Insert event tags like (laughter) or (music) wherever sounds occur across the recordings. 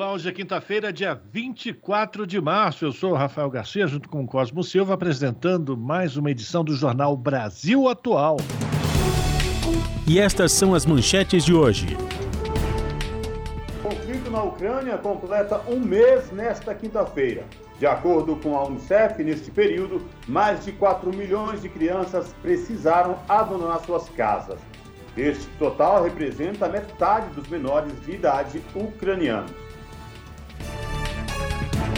Olá, hoje é quinta-feira, dia 24 de março. Eu sou o Rafael Garcia, junto com o Cosmo Silva, apresentando mais uma edição do Jornal Brasil Atual. E estas são as manchetes de hoje. O conflito na Ucrânia completa um mês nesta quinta-feira. De acordo com a Unicef, neste período, mais de 4 milhões de crianças precisaram abandonar suas casas. Este total representa metade dos menores de idade ucranianos.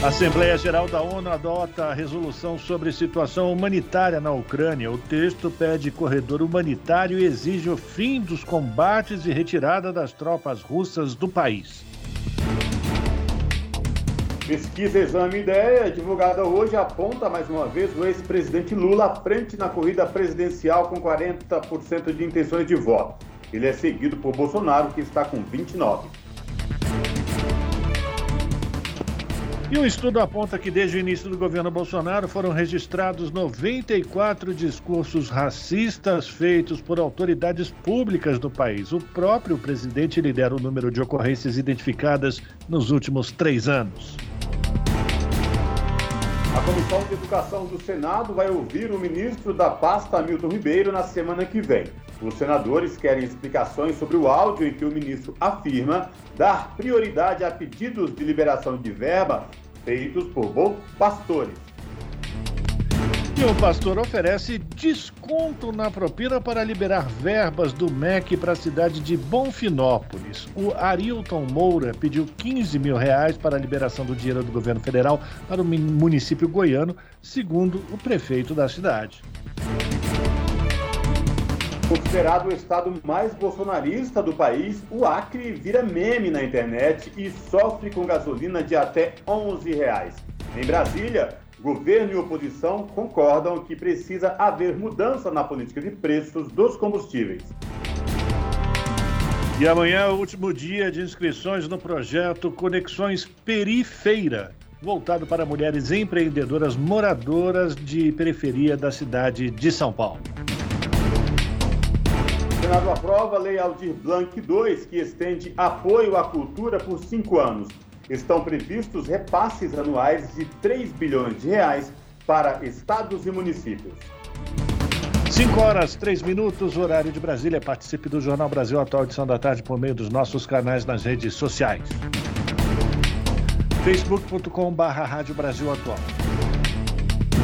A Assembleia Geral da ONU adota a resolução sobre situação humanitária na Ucrânia. O texto pede corredor humanitário e exige o fim dos combates e retirada das tropas russas do país. Pesquisa Exame Ideia, divulgada hoje, aponta mais uma vez o ex-presidente Lula à frente na corrida presidencial com 40% de intenções de voto. Ele é seguido por Bolsonaro, que está com 29%. E um estudo aponta que desde o início do governo Bolsonaro foram registrados 94 discursos racistas feitos por autoridades públicas do país. O próprio presidente lidera o número de ocorrências identificadas nos últimos três anos. A Comissão de Educação do Senado vai ouvir o ministro da pasta, Milton Ribeiro, na semana que vem. Os senadores querem explicações sobre o áudio em que o ministro afirma dar prioridade a pedidos de liberação de verba feitos por bons pastores. E o pastor oferece desconto na propina para liberar verbas do MEC para a cidade de Bonfinópolis. O Arilton Moura pediu 15 mil reais para a liberação do dinheiro do governo federal para o município goiano, segundo o prefeito da cidade. Considerado o estado mais bolsonarista do país, o Acre vira meme na internet e sofre com gasolina de até 11 reais. Em Brasília, governo e oposição concordam que precisa haver mudança na política de preços dos combustíveis. E amanhã é o último dia de inscrições no projeto Conexões Perifeira, voltado para mulheres empreendedoras moradoras de periferia da cidade de São Paulo. Senado aprova a Lei Aldir Blanc II, que estende apoio à cultura por cinco anos. Estão previstos repasses anuais de 3 bilhões de reais para estados e municípios. 5 horas, 3 minutos, horário de Brasília. Participe do Jornal Brasil Atual, edição da tarde, por meio dos nossos canais nas redes sociais. facebook.com.br Rádio Brasil Atual.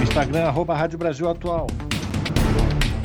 Instagram, arroba Rádio Brasil Atual.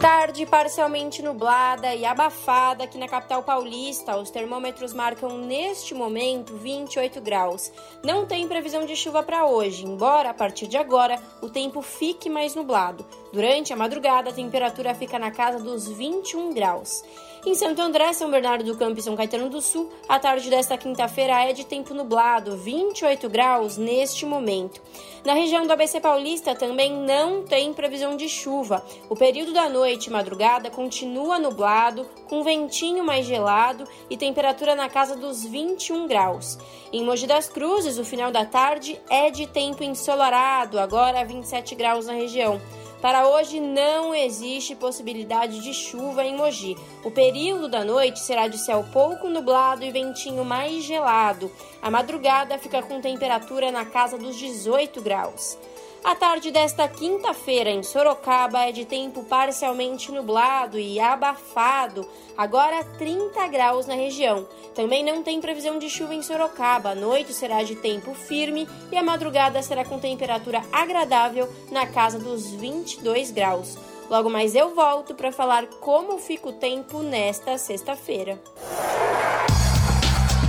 Tarde parcialmente nublada e abafada aqui na capital paulista. Os termômetros marcam neste momento 28 graus. Não tem previsão de chuva para hoje, embora a partir de agora o tempo fique mais nublado. Durante a madrugada, a temperatura fica na casa dos 21 graus. Em Santo André, São Bernardo do Campo e São Caetano do Sul, a tarde desta quinta-feira é de tempo nublado, 28 graus neste momento. Na região do ABC Paulista também não tem previsão de chuva. O período da noite e madrugada continua nublado, com ventinho mais gelado e temperatura na casa dos 21 graus. Em Mogi das Cruzes, o final da tarde é de tempo ensolarado, agora 27 graus na região. Para hoje não existe possibilidade de chuva em Mogi. O período da noite será de céu pouco nublado e ventinho mais gelado. A madrugada fica com temperatura na casa dos 18 graus. A tarde desta quinta-feira em Sorocaba é de tempo parcialmente nublado e abafado, agora 30 graus na região. Também não tem previsão de chuva em Sorocaba. A noite será de tempo firme e a madrugada será com temperatura agradável na casa dos 22 graus. Logo mais eu volto para falar como fica o tempo nesta sexta-feira.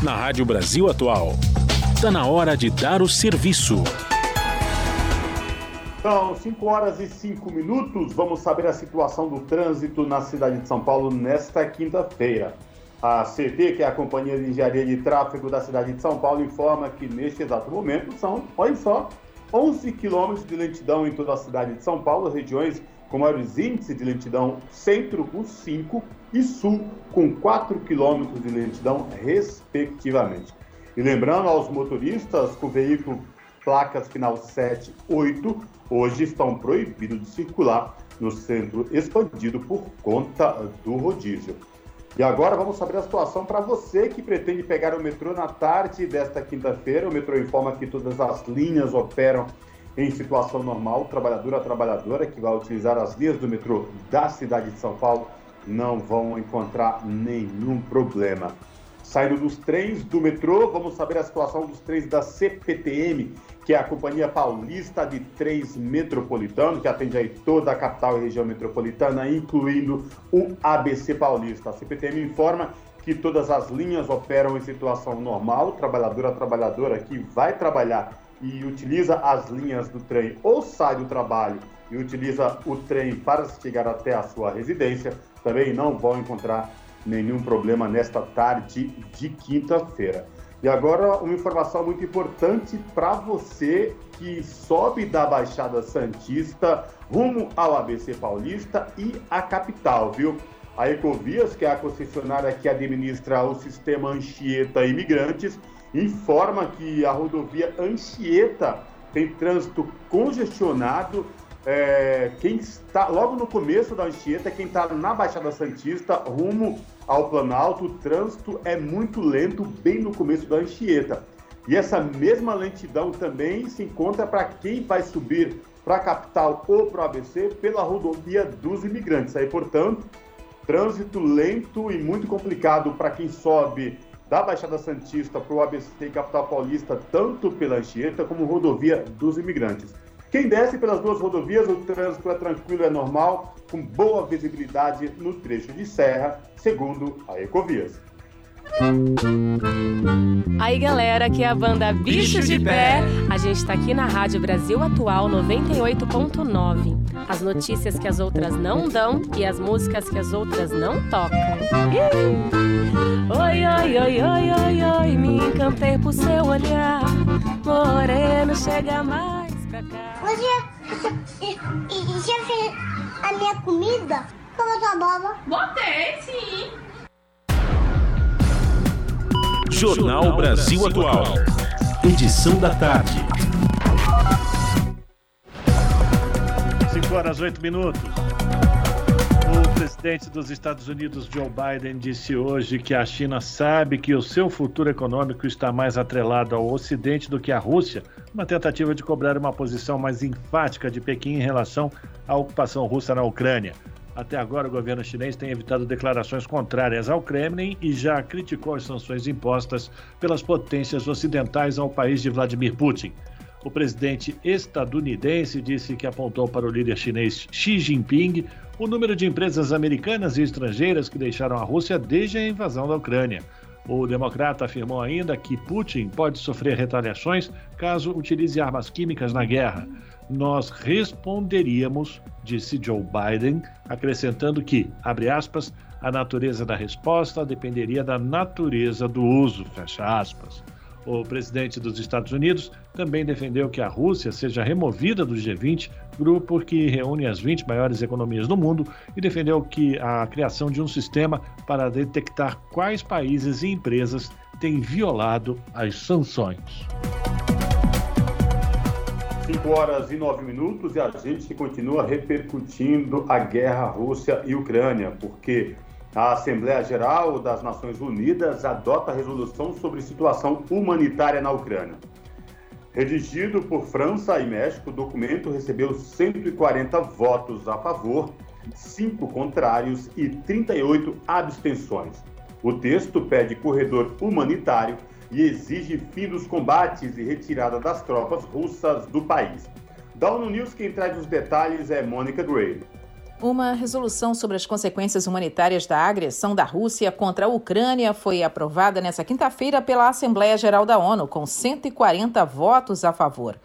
Na Rádio Brasil Atual, está na hora de dar o serviço. São 5 horas e 5 minutos. Vamos saber a situação do trânsito na cidade de São Paulo nesta quinta-feira. A CT, que é a Companhia de Engenharia de Tráfego da cidade de São Paulo, informa que neste exato momento são, olha só, 11 quilômetros de lentidão em toda a cidade de São Paulo, regiões com maiores índices de lentidão, centro com 5 e sul com 4 quilômetros de lentidão, respectivamente. E lembrando aos motoristas com veículo placas final 7, 8, hoje estão proibidos de circular no centro expandido por conta do rodízio. E agora vamos saber a situação para você que pretende pegar o metrô na tarde desta quinta-feira. O metrô informa que todas as linhas operam em situação normal. Trabalhador a trabalhadora que vai utilizar as linhas do metrô da cidade de São Paulo não vão encontrar nenhum problema. Saindo dos trens do metrô, vamos saber a situação dos trens da CPTM, que é a Companhia Paulista de Trens Metropolitano, que atende aí toda a capital e região metropolitana, incluindo o ABC Paulista. A CPTM informa que todas as linhas operam em situação normal, trabalhador a trabalhadora que vai trabalhar e utiliza as linhas do trem ou sai do trabalho e utiliza o trem para chegar até a sua residência, também não vão encontrar nenhum problema nesta tarde de quinta-feira. E agora uma informação muito importante para você que sobe da Baixada Santista rumo ao ABC Paulista e a capital, viu? A Ecovias, que é a concessionária que administra o sistema Anchieta Imigrantes, informa que a rodovia Anchieta tem trânsito congestionado é, quem está logo no começo da Anchieta, quem está na Baixada Santista, rumo ao Planalto, o trânsito é muito lento, bem no começo da Anchieta. E essa mesma lentidão também se encontra para quem vai subir para a capital ou para o ABC pela rodovia dos imigrantes. Aí, portanto, trânsito lento e muito complicado para quem sobe da Baixada Santista para o ABC e capital paulista, tanto pela Anchieta como rodovia dos imigrantes. Quem desce pelas duas rodovias, o trânsito é tranquilo, é normal, com boa visibilidade no trecho de serra, segundo a Ecovias. Aí galera, aqui é a banda Bichos de Pé. A gente está aqui na Rádio Brasil Atual 98.9. As notícias que as outras não dão e as músicas que as outras não tocam. Oi, oi, oi, oi, oi, oi, me encantei por seu olhar. Moreno, chega mais. Você já fez a minha comida? Como a boba? Botei, sim. Jornal Brasil Atual. Edição da tarde. 5 horas 8 minutos presidente dos Estados Unidos, Joe Biden, disse hoje que a China sabe que o seu futuro econômico está mais atrelado ao Ocidente do que à Rússia, uma tentativa de cobrar uma posição mais enfática de Pequim em relação à ocupação russa na Ucrânia. Até agora, o governo chinês tem evitado declarações contrárias ao Kremlin e já criticou as sanções impostas pelas potências ocidentais ao país de Vladimir Putin. O presidente estadunidense disse que apontou para o líder chinês Xi Jinping o número de empresas americanas e estrangeiras que deixaram a Rússia desde a invasão da Ucrânia. O democrata afirmou ainda que Putin pode sofrer retaliações caso utilize armas químicas na guerra. Nós responderíamos, disse Joe Biden, acrescentando que, abre aspas, a natureza da resposta dependeria da natureza do uso, fecha aspas. O presidente dos Estados Unidos também defendeu que a Rússia seja removida do G20, grupo que reúne as 20 maiores economias do mundo, e defendeu que a criação de um sistema para detectar quais países e empresas têm violado as sanções. 5 horas e 9 minutos e a gente continua repercutindo a guerra Rússia e Ucrânia, porque a Assembleia Geral das Nações Unidas adota a resolução sobre situação humanitária na Ucrânia. Redigido por França e México, o documento recebeu 140 votos a favor, 5 contrários e 38 abstenções. O texto pede corredor humanitário e exige fim dos combates e retirada das tropas russas do país. Da ONU News, quem traz os detalhes é Mônica Gray. Uma resolução sobre as consequências humanitárias da agressão da Rússia contra a Ucrânia foi aprovada nesta quinta-feira pela Assembleia Geral da ONU, com 140 votos a favor.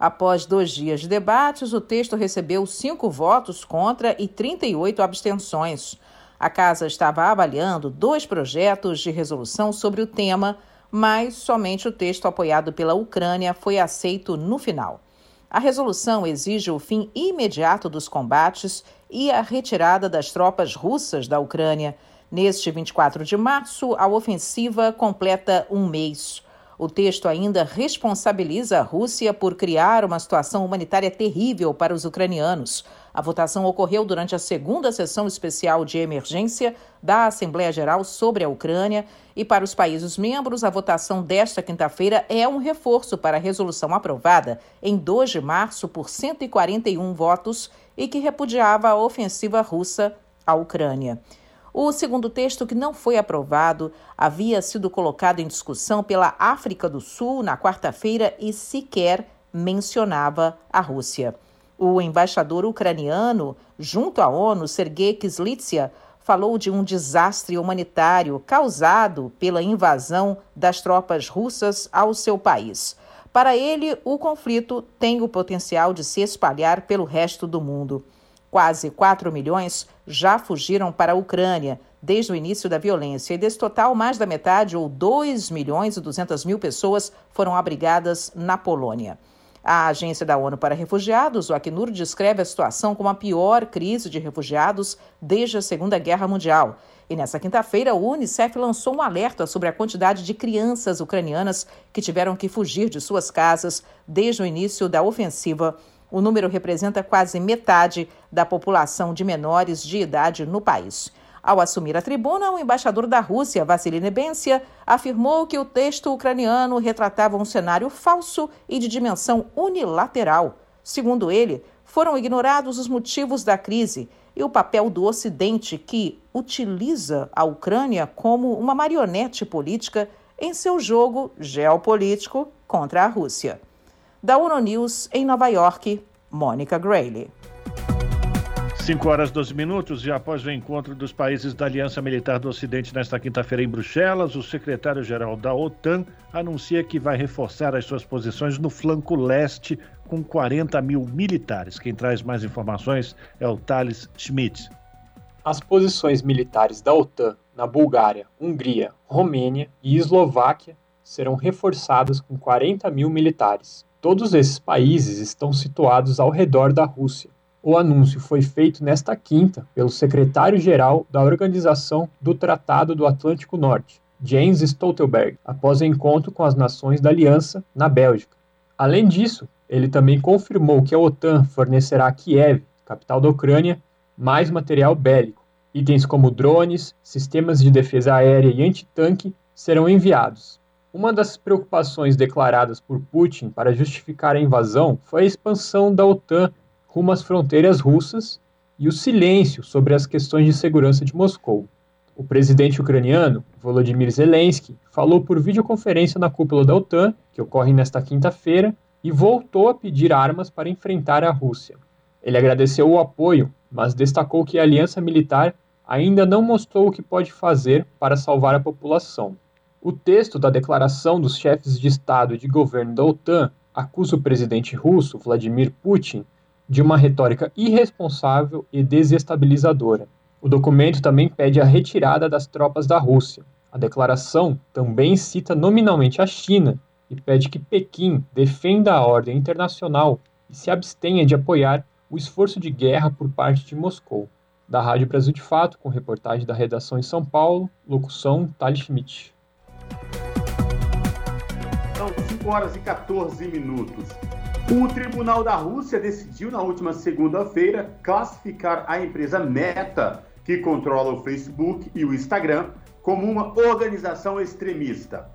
Após dois dias de debates, o texto recebeu cinco votos contra e 38 abstenções. A Casa estava avaliando dois projetos de resolução sobre o tema, mas somente o texto apoiado pela Ucrânia foi aceito no final. A resolução exige o fim imediato dos combates e a retirada das tropas russas da Ucrânia. Neste 24 de março, a ofensiva completa um mês. O texto ainda responsabiliza a Rússia por criar uma situação humanitária terrível para os ucranianos. A votação ocorreu durante a segunda sessão especial de emergência da Assembleia Geral sobre a Ucrânia e para os países membros, a votação desta quinta-feira é um reforço para a resolução aprovada em 2 de março por 141 votos e que repudiava a ofensiva russa à Ucrânia. O segundo texto, que não foi aprovado, havia sido colocado em discussão pela África do Sul na quarta-feira e sequer mencionava a Rússia. O embaixador ucraniano, junto à ONU, Sergei Kislitsia, falou de um desastre humanitário causado pela invasão das tropas russas ao seu país. Para ele, o conflito tem o potencial de se espalhar pelo resto do mundo. Quase 4 milhões já fugiram para a Ucrânia desde o início da violência, e desse total, mais da metade, ou 2 milhões e 200 mil pessoas, foram abrigadas na Polônia. A Agência da ONU para Refugiados, o Acnur, descreve a situação como a pior crise de refugiados desde a Segunda Guerra Mundial. E nessa quinta-feira, o Unicef lançou um alerta sobre a quantidade de crianças ucranianas que tiveram que fugir de suas casas desde o início da ofensiva o número representa quase metade da população de menores de idade no país. Ao assumir a tribuna, o embaixador da Rússia, Vassili Nebensia, afirmou que o texto ucraniano retratava um cenário falso e de dimensão unilateral. Segundo ele, foram ignorados os motivos da crise e o papel do Ocidente, que utiliza a Ucrânia como uma marionete política em seu jogo geopolítico contra a Rússia. Da ONU News, em Nova York, Mônica Grayley. 5 horas 12 minutos e após o encontro dos países da Aliança Militar do Ocidente nesta quinta-feira em Bruxelas, o secretário-geral da OTAN anuncia que vai reforçar as suas posições no flanco leste com 40 mil militares. Quem traz mais informações é o Thales Schmidt. As posições militares da OTAN na Bulgária, Hungria, Romênia e Eslováquia serão reforçadas com 40 mil militares. Todos esses países estão situados ao redor da Rússia. O anúncio foi feito nesta quinta pelo secretário-geral da Organização do Tratado do Atlântico Norte, James Stoltenberg, após o encontro com as nações da Aliança na Bélgica. Além disso, ele também confirmou que a OTAN fornecerá a Kiev, capital da Ucrânia, mais material bélico. Itens como drones, sistemas de defesa aérea e antitanque serão enviados. Uma das preocupações declaradas por Putin para justificar a invasão foi a expansão da OTAN rumo às fronteiras russas e o silêncio sobre as questões de segurança de Moscou. O presidente ucraniano, Volodymyr Zelensky, falou por videoconferência na cúpula da OTAN, que ocorre nesta quinta-feira, e voltou a pedir armas para enfrentar a Rússia. Ele agradeceu o apoio, mas destacou que a aliança militar ainda não mostrou o que pode fazer para salvar a população. O texto da declaração dos chefes de Estado e de governo da OTAN acusa o presidente russo, Vladimir Putin, de uma retórica irresponsável e desestabilizadora. O documento também pede a retirada das tropas da Rússia. A declaração também cita nominalmente a China e pede que Pequim defenda a ordem internacional e se abstenha de apoiar o esforço de guerra por parte de Moscou. Da Rádio Brasil de Fato, com reportagem da redação em São Paulo, locução Thales Schmidt. São 5 horas e 14 minutos. O Tribunal da Rússia decidiu na última segunda-feira classificar a empresa Meta, que controla o Facebook e o Instagram, como uma organização extremista.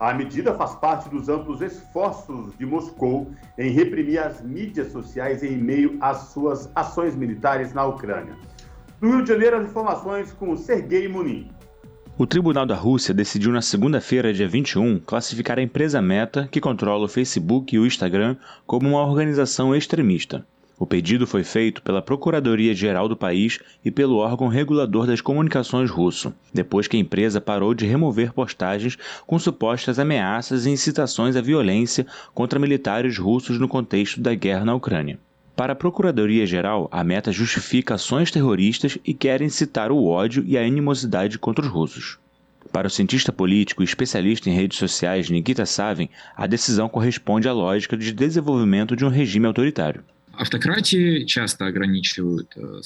A medida faz parte dos amplos esforços de Moscou em reprimir as mídias sociais em meio às suas ações militares na Ucrânia. Do Rio de Janeiro, as informações com Sergei Munin. O Tribunal da Rússia decidiu na segunda-feira, dia 21, classificar a empresa Meta, que controla o Facebook e o Instagram, como uma organização extremista. O pedido foi feito pela Procuradoria-Geral do país e pelo órgão regulador das comunicações russo, depois que a empresa parou de remover postagens com supostas ameaças e incitações à violência contra militares russos no contexto da guerra na Ucrânia. Para a Procuradoria-Geral, a meta justifica ações terroristas e quer incitar o ódio e a animosidade contra os russos. Para o cientista político e especialista em redes sociais Nikita Savin, a decisão corresponde à lógica de desenvolvimento de um regime autoritário.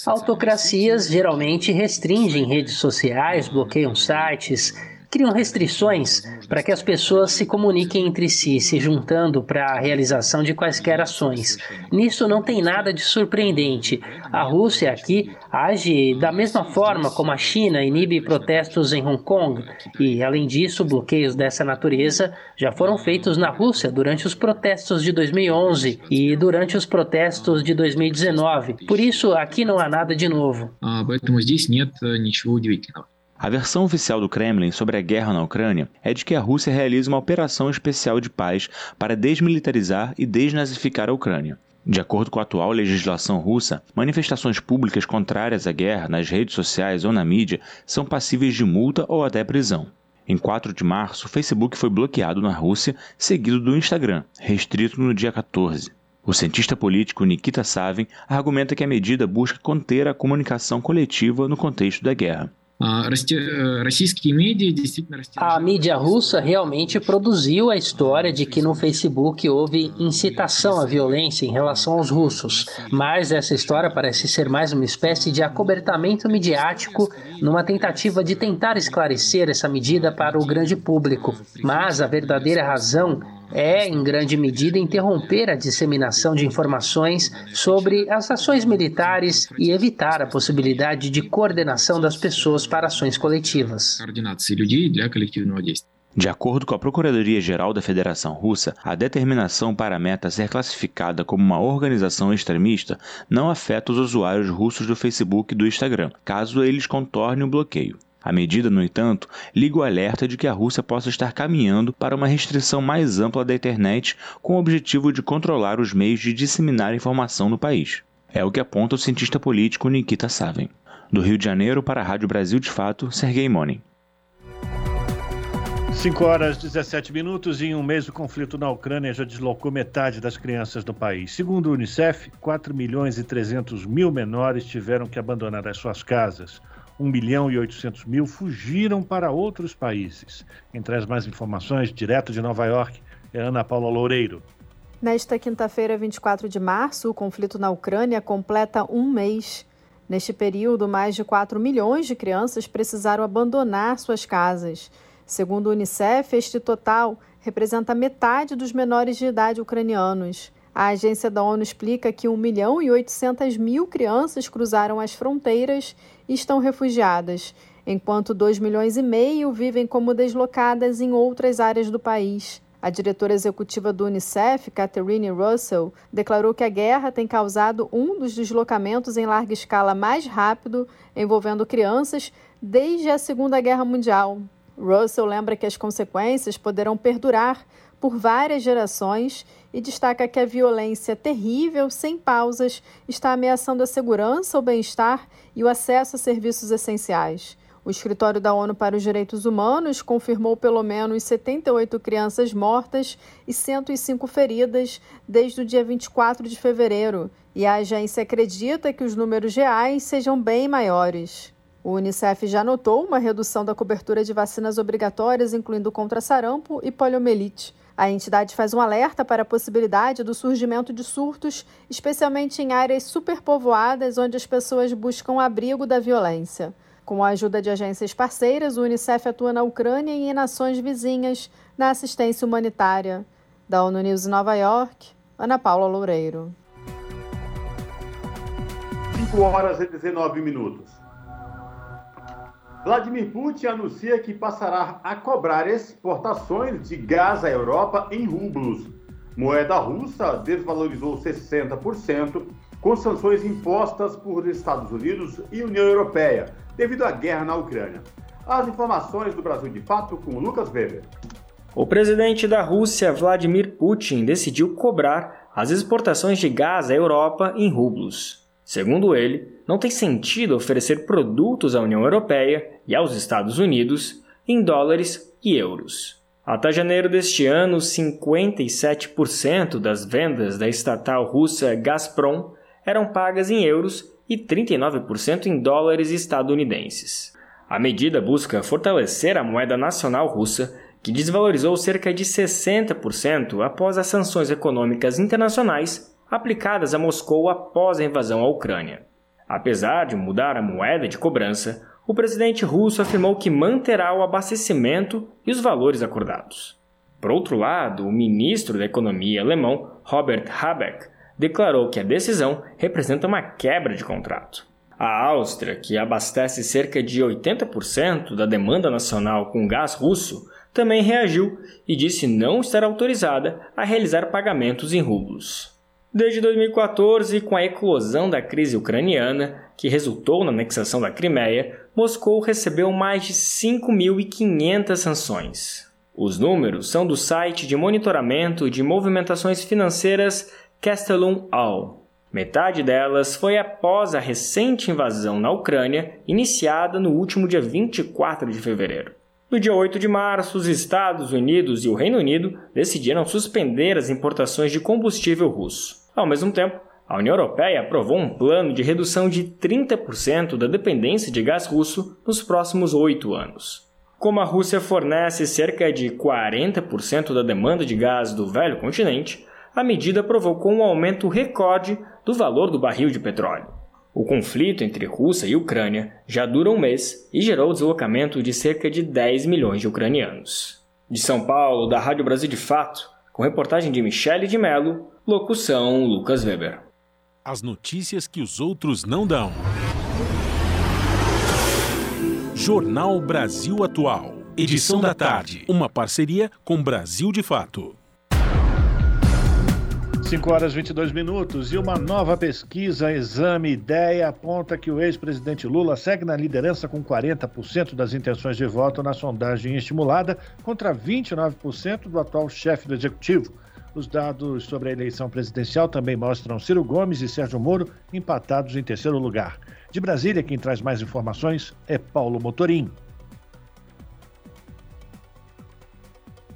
Autocracias geralmente restringem redes sociais, bloqueiam sites, criam restrições para que as pessoas se comuniquem entre si, se juntando para a realização de quaisquer ações. Nisso não tem nada de surpreendente. A Rússia aqui age da mesma forma como a China inibe protestos em Hong Kong, e além disso, bloqueios dessa natureza já foram feitos na Rússia durante os protestos de 2011 e durante os protestos de 2019. Por isso, aqui não há nada de novo. Поэтому здесь нет ничего удивительного. A versão oficial do Kremlin sobre a guerra na Ucrânia é de que a Rússia realiza uma operação especial de paz para desmilitarizar e desnazificar a Ucrânia. De acordo com a atual legislação russa, manifestações públicas contrárias à guerra nas redes sociais ou na mídia são passíveis de multa ou até prisão. Em 4 de março, o Facebook foi bloqueado na Rússia, seguido do Instagram, restrito no dia 14. O cientista político Nikita Savin argumenta que a medida busca conter a comunicação coletiva no contexto da guerra. A mídia russa realmente produziu a história de que no Facebook houve incitação à violência em relação aos russos, mas essa história parece ser mais uma espécie de acobertamento midiático numa tentativa de tentar esclarecer essa medida para o grande público. Mas a verdadeira razão é, em grande medida, interromper a disseminação de informações sobre as ações militares e evitar a possibilidade de coordenação das pessoas para ações coletivas. De acordo com a Procuradoria-Geral da Federação Russa, a determinação para a meta ser classificada como uma organização extremista não afeta os usuários russos do Facebook e do Instagram, caso eles contornem o bloqueio. A medida, no entanto, liga o alerta de que a Rússia possa estar caminhando para uma restrição mais ampla da internet com o objetivo de controlar os meios de disseminar informação no país. É o que aponta o cientista político Nikita Savin. Do Rio de Janeiro para a Rádio Brasil de Fato, Sergei Monin. 5 horas 17 minutos em um mês o conflito na Ucrânia já deslocou metade das crianças do país. Segundo o Unicef, 4 milhões e 300 mil menores tiveram que abandonar as suas casas. 1 milhão e 800 mil fugiram para outros países. Quem traz mais informações, direto de Nova York, é Ana Paula Loureiro. Nesta quinta-feira, 24 de março, o conflito na Ucrânia completa um mês. Neste período, mais de 4 milhões de crianças precisaram abandonar suas casas. Segundo o Unicef, este total representa metade dos menores de idade ucranianos. A agência da ONU explica que 1 milhão e 800 mil crianças cruzaram as fronteiras estão refugiadas, enquanto 2 milhões e meio vivem como deslocadas em outras áreas do país. A diretora executiva do Unicef, Catherine Russell, declarou que a guerra tem causado um dos deslocamentos em larga escala mais rápido envolvendo crianças desde a Segunda Guerra Mundial. Russell lembra que as consequências poderão perdurar por várias gerações e destaca que a violência terrível, sem pausas, está ameaçando a segurança, o bem-estar e o acesso a serviços essenciais. O Escritório da ONU para os Direitos Humanos confirmou pelo menos 78 crianças mortas e 105 feridas desde o dia 24 de fevereiro, e a agência acredita que os números reais sejam bem maiores. O Unicef já notou uma redução da cobertura de vacinas obrigatórias, incluindo contra sarampo e poliomielite. A entidade faz um alerta para a possibilidade do surgimento de surtos, especialmente em áreas superpovoadas onde as pessoas buscam abrigo da violência. Com a ajuda de agências parceiras, o Unicef atua na Ucrânia e em nações vizinhas na assistência humanitária. Da ONU News em Nova York, Ana Paula Loureiro. 5 horas e 19 minutos. Vladimir Putin anuncia que passará a cobrar exportações de gás à Europa em rublos. Moeda russa desvalorizou 60% com sanções impostas por Estados Unidos e União Europeia devido à guerra na Ucrânia. As informações do Brasil de Fato com Lucas Weber. O presidente da Rússia, Vladimir Putin, decidiu cobrar as exportações de gás à Europa em rublos. Segundo ele, não tem sentido oferecer produtos à União Europeia e aos Estados Unidos em dólares e euros. Até janeiro deste ano, 57% das vendas da estatal russa Gazprom eram pagas em euros e 39% em dólares estadunidenses. A medida busca fortalecer a moeda nacional russa, que desvalorizou cerca de 60% após as sanções econômicas internacionais aplicadas a Moscou após a invasão à Ucrânia. Apesar de mudar a moeda de cobrança, o presidente russo afirmou que manterá o abastecimento e os valores acordados. Por outro lado, o ministro da Economia alemão, Robert Habeck, declarou que a decisão representa uma quebra de contrato. A Áustria, que abastece cerca de 80% da demanda nacional com gás russo, também reagiu e disse não estar autorizada a realizar pagamentos em rublos. Desde 2014, com a eclosão da crise ucraniana, que resultou na anexação da Crimeia, Moscou recebeu mais de 5.500 sanções. Os números são do site de monitoramento de movimentações financeiras Castellum All. Metade delas foi após a recente invasão na Ucrânia, iniciada no último dia 24 de fevereiro. No dia 8 de março, os Estados Unidos e o Reino Unido decidiram suspender as importações de combustível russo. Ao mesmo tempo, a União Europeia aprovou um plano de redução de 30% da dependência de gás russo nos próximos oito anos. Como a Rússia fornece cerca de 40% da demanda de gás do velho continente, a medida provocou um aumento recorde do valor do barril de petróleo. O conflito entre Rússia e Ucrânia já dura um mês e gerou o deslocamento de cerca de 10 milhões de ucranianos. De São Paulo, da Rádio Brasil de Fato, com reportagem de Michele de Mello, locução Lucas Weber. As notícias que os outros não dão. Jornal Brasil Atual. Edição da tarde. Uma parceria com Brasil de Fato. 5 horas e 22 minutos e uma nova pesquisa, exame ideia, aponta que o ex-presidente Lula segue na liderança com 40% das intenções de voto na sondagem estimulada contra 29% do atual chefe do executivo. Os dados sobre a eleição presidencial também mostram Ciro Gomes e Sérgio Moro empatados em terceiro lugar. De Brasília, quem traz mais informações é Paulo Motorim.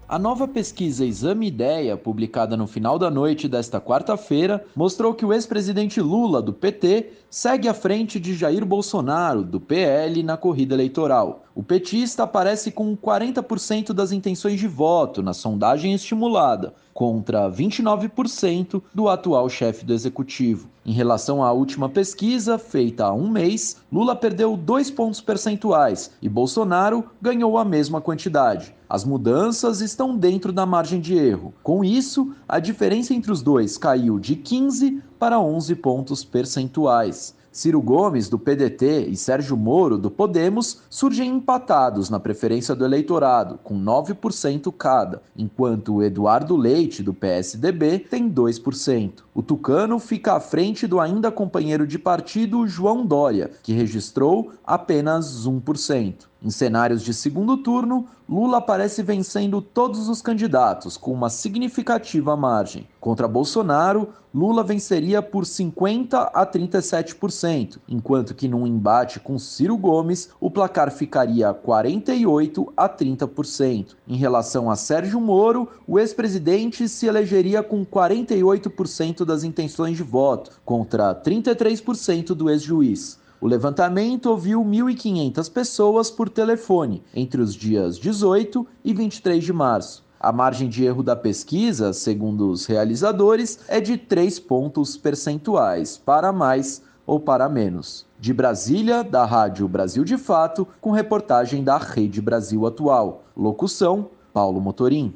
A nova pesquisa Exame Ideia, publicada no final da noite desta quarta-feira, mostrou que o ex-presidente Lula, do PT, segue à frente de Jair Bolsonaro, do PL, na corrida eleitoral. O petista aparece com 40% das intenções de voto na sondagem estimulada, contra 29% do atual chefe do executivo. Em relação à última pesquisa, feita há um mês, Lula perdeu dois pontos percentuais e Bolsonaro ganhou a mesma quantidade. As mudanças estão dentro da margem de erro. Com isso, a diferença entre os dois caiu de 15 para 11 pontos percentuais. Ciro Gomes, do PDT, e Sérgio Moro, do Podemos, surgem empatados na preferência do eleitorado, com 9% cada, enquanto Eduardo Leite, do PSDB, tem 2%. O Tucano fica à frente do ainda companheiro de partido João Dória, que registrou apenas 1%. Em cenários de segundo turno, Lula aparece vencendo todos os candidatos com uma significativa margem. Contra Bolsonaro, Lula venceria por 50 a 37%, enquanto que num embate com Ciro Gomes, o placar ficaria 48 a 30%. Em relação a Sérgio Moro, o ex-presidente se elegeria com 48% das intenções de voto, contra 33% do ex-juiz. O levantamento ouviu 1.500 pessoas por telefone entre os dias 18 e 23 de março. A margem de erro da pesquisa, segundo os realizadores, é de 3 pontos percentuais, para mais ou para menos. De Brasília, da Rádio Brasil de Fato, com reportagem da Rede Brasil Atual. Locução: Paulo Motorim.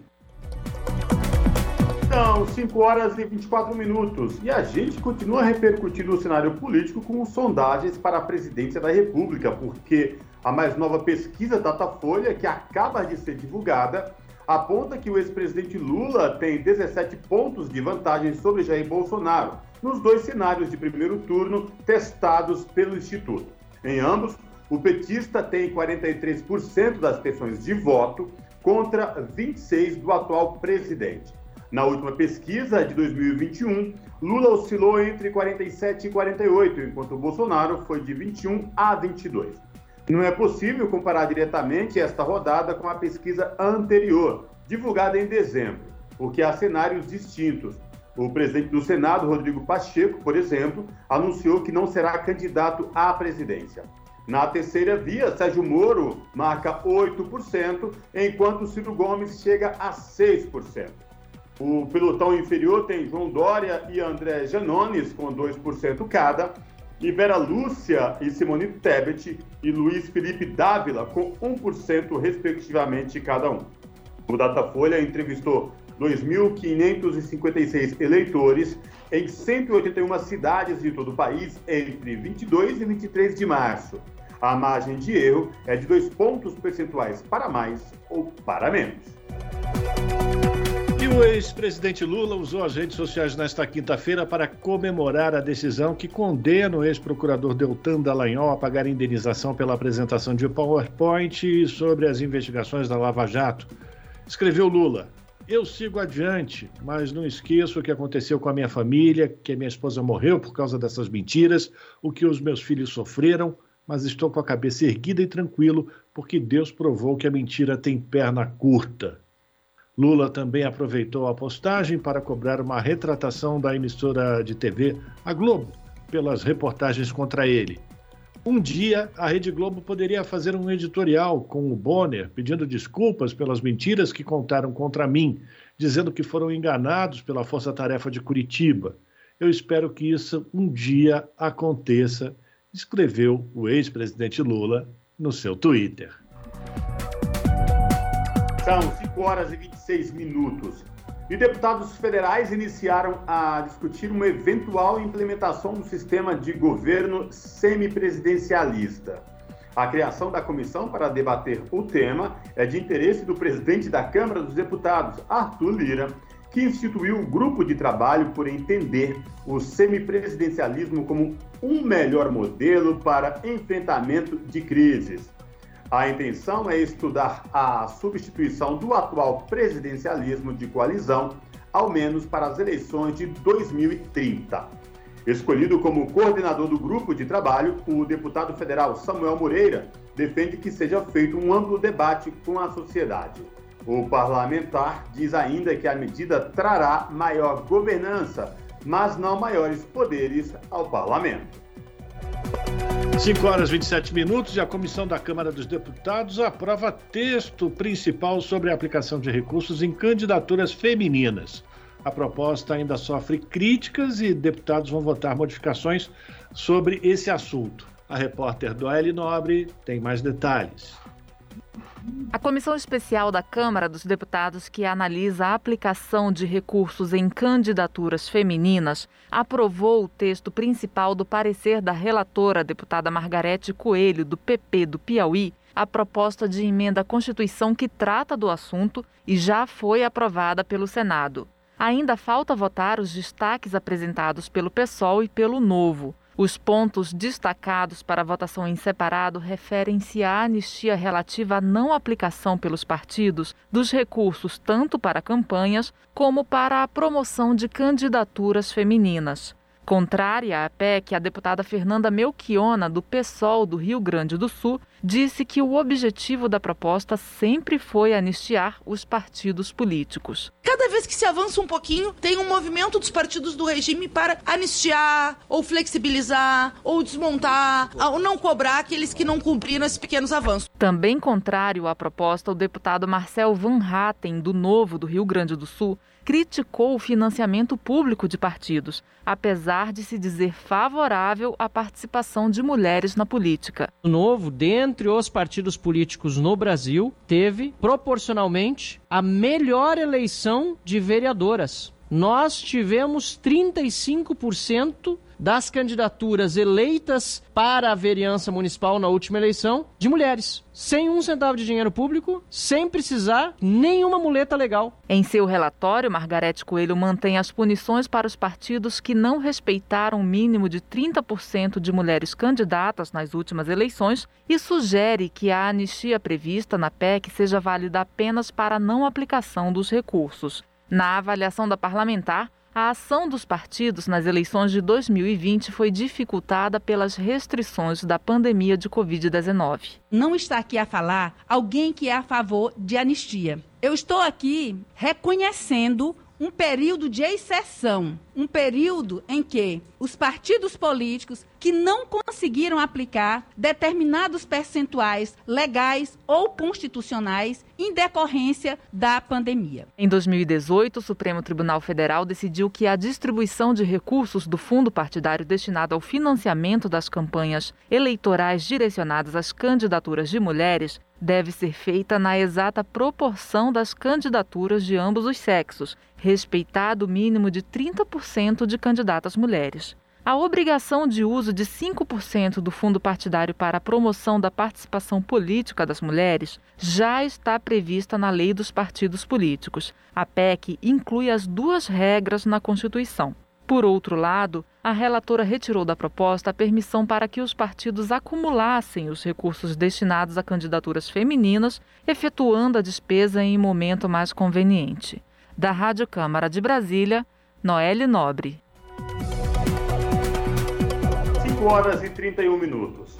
São 5 horas e 24 minutos e a gente continua repercutindo o cenário político com sondagens para a presidência da República, porque A mais nova pesquisa Datafolha, que acaba de ser divulgada, aponta que o ex-presidente Lula tem 17 pontos de vantagem sobre Jair Bolsonaro, nos dois cenários de primeiro turno testados pelo Instituto. Em ambos, o petista tem 43% das pessoas de voto contra 26% do atual presidente. Na última pesquisa de 2021, Lula oscilou entre 47 e 48, enquanto Bolsonaro foi de 21 a 22. Não é possível comparar diretamente esta rodada com a pesquisa anterior, divulgada em dezembro, porque há cenários distintos. O presidente do Senado, Rodrigo Pacheco, por exemplo, anunciou que não será candidato à presidência. Na terceira via, Sérgio Moro marca 8%, enquanto Ciro Gomes chega a 6%. O pelotão inferior tem João Dória e André Janones com 2% cada, e Vera Lúcia e Simone Tebet e Luiz Felipe Dávila com 1% respectivamente cada um. O Datafolha entrevistou 2.556 eleitores em 181 cidades de todo o país entre 22 e 23 de março. A margem de erro é de dois pontos percentuais para mais ou para menos. E o ex-presidente Lula usou as redes sociais nesta quinta-feira para comemorar a decisão que condena o ex-procurador Deltan Dallagnol a pagar indenização pela apresentação de PowerPoint sobre as investigações da Lava Jato. Escreveu Lula: Eu sigo adiante, mas não esqueço o que aconteceu com a minha família, que a minha esposa morreu por causa dessas mentiras, o que os meus filhos sofreram, mas estou com a cabeça erguida e tranquilo, porque Deus provou que a mentira tem perna curta. Lula também aproveitou a postagem para cobrar uma retratação da emissora de TV, a Globo, pelas reportagens contra ele. Um dia, a Rede Globo poderia fazer um editorial com o Bonner pedindo desculpas pelas mentiras que contaram contra mim, dizendo que foram enganados pela Força Tarefa de Curitiba. Eu espero que isso um dia aconteça, escreveu o ex-presidente Lula no seu Twitter. São 5 horas e 26 minutos. E deputados federais iniciaram a discutir uma eventual implementação do sistema de governo semipresidencialista. A criação da comissão para debater o tema é de interesse do presidente da Câmara dos Deputados, Arthur Lira, que instituiu o grupo de trabalho por entender o semipresidencialismo como um melhor modelo para enfrentamento de crises. A intenção é estudar a substituição do atual presidencialismo de coalizão, ao menos para as eleições de 2030. Escolhido como coordenador do grupo de trabalho, o deputado federal Samuel Moreira defende que seja feito um amplo debate com a sociedade. O parlamentar diz ainda que a medida trará maior governança, mas não maiores poderes ao parlamento. 5 horas e 27 minutos e a Comissão da Câmara dos Deputados aprova texto principal sobre a aplicação de recursos em candidaturas femininas. A proposta ainda sofre críticas e deputados vão votar modificações sobre esse assunto. A repórter Doelle Nobre tem mais detalhes. A Comissão Especial da Câmara dos Deputados, que analisa a aplicação de recursos em candidaturas femininas, aprovou o texto principal do parecer da relatora, deputada Margarete Coelho, do PP do Piauí, a proposta de emenda à Constituição que trata do assunto e já foi aprovada pelo Senado. Ainda falta votar os destaques apresentados pelo PSOL e pelo Novo. Os pontos destacados para votação em separado referem-se à anistia relativa à não aplicação pelos partidos dos recursos tanto para campanhas como para a promoção de candidaturas femininas. Contrária à PEC, a deputada Fernanda Melchiona, do PSOL do Rio Grande do Sul, disse que o objetivo da proposta sempre foi anistiar os partidos políticos. Cada vez que se avança um pouquinho, tem um movimento dos partidos do regime para anistiar, ou flexibilizar, ou desmontar, ou não cobrar aqueles que não cumpriram esses pequenos avanços. Também contrário à proposta, o deputado Marcel Van Hatten, do Novo do Rio Grande do Sul, criticou o financiamento público de partidos, apesar de se dizer favorável à participação de mulheres na política. O Novo, dentre os partidos políticos no Brasil, teve proporcionalmente a melhor eleição de vereadoras nós tivemos 35% das candidaturas eleitas para a vereança municipal na última eleição de mulheres, sem um centavo de dinheiro público, sem precisar nenhuma muleta legal. Em seu relatório, Margarete Coelho mantém as punições para os partidos que não respeitaram o mínimo de 30% de mulheres candidatas nas últimas eleições e sugere que a anistia prevista na PEC seja válida apenas para a não aplicação dos recursos. Na avaliação da parlamentar, a ação dos partidos nas eleições de 2020 foi dificultada pelas restrições da pandemia de Covid-19. Não está aqui a falar alguém que é a favor de anistia. Eu estou aqui reconhecendo um período de exceção, um período em que os partidos políticos que não conseguiram aplicar determinados percentuais legais ou constitucionais em decorrência da pandemia. Em 2018, o Supremo Tribunal Federal decidiu que a distribuição de recursos do fundo partidário destinado ao financiamento das campanhas eleitorais direcionadas às candidaturas de mulheres deve ser feita na exata proporção das candidaturas de ambos os sexos, respeitado o mínimo de 30% de candidatas mulheres. A obrigação de uso de 5% do fundo partidário para a promoção da participação política das mulheres já está prevista na Lei dos Partidos Políticos. A PEC inclui as duas regras na Constituição. Por outro lado, a relatora retirou da proposta a permissão para que os partidos acumulassem os recursos destinados a candidaturas femininas, efetuando a despesa em momento mais conveniente. Da Rádio Câmara de Brasília, Noelle Nobre. 5 horas e 31 minutos.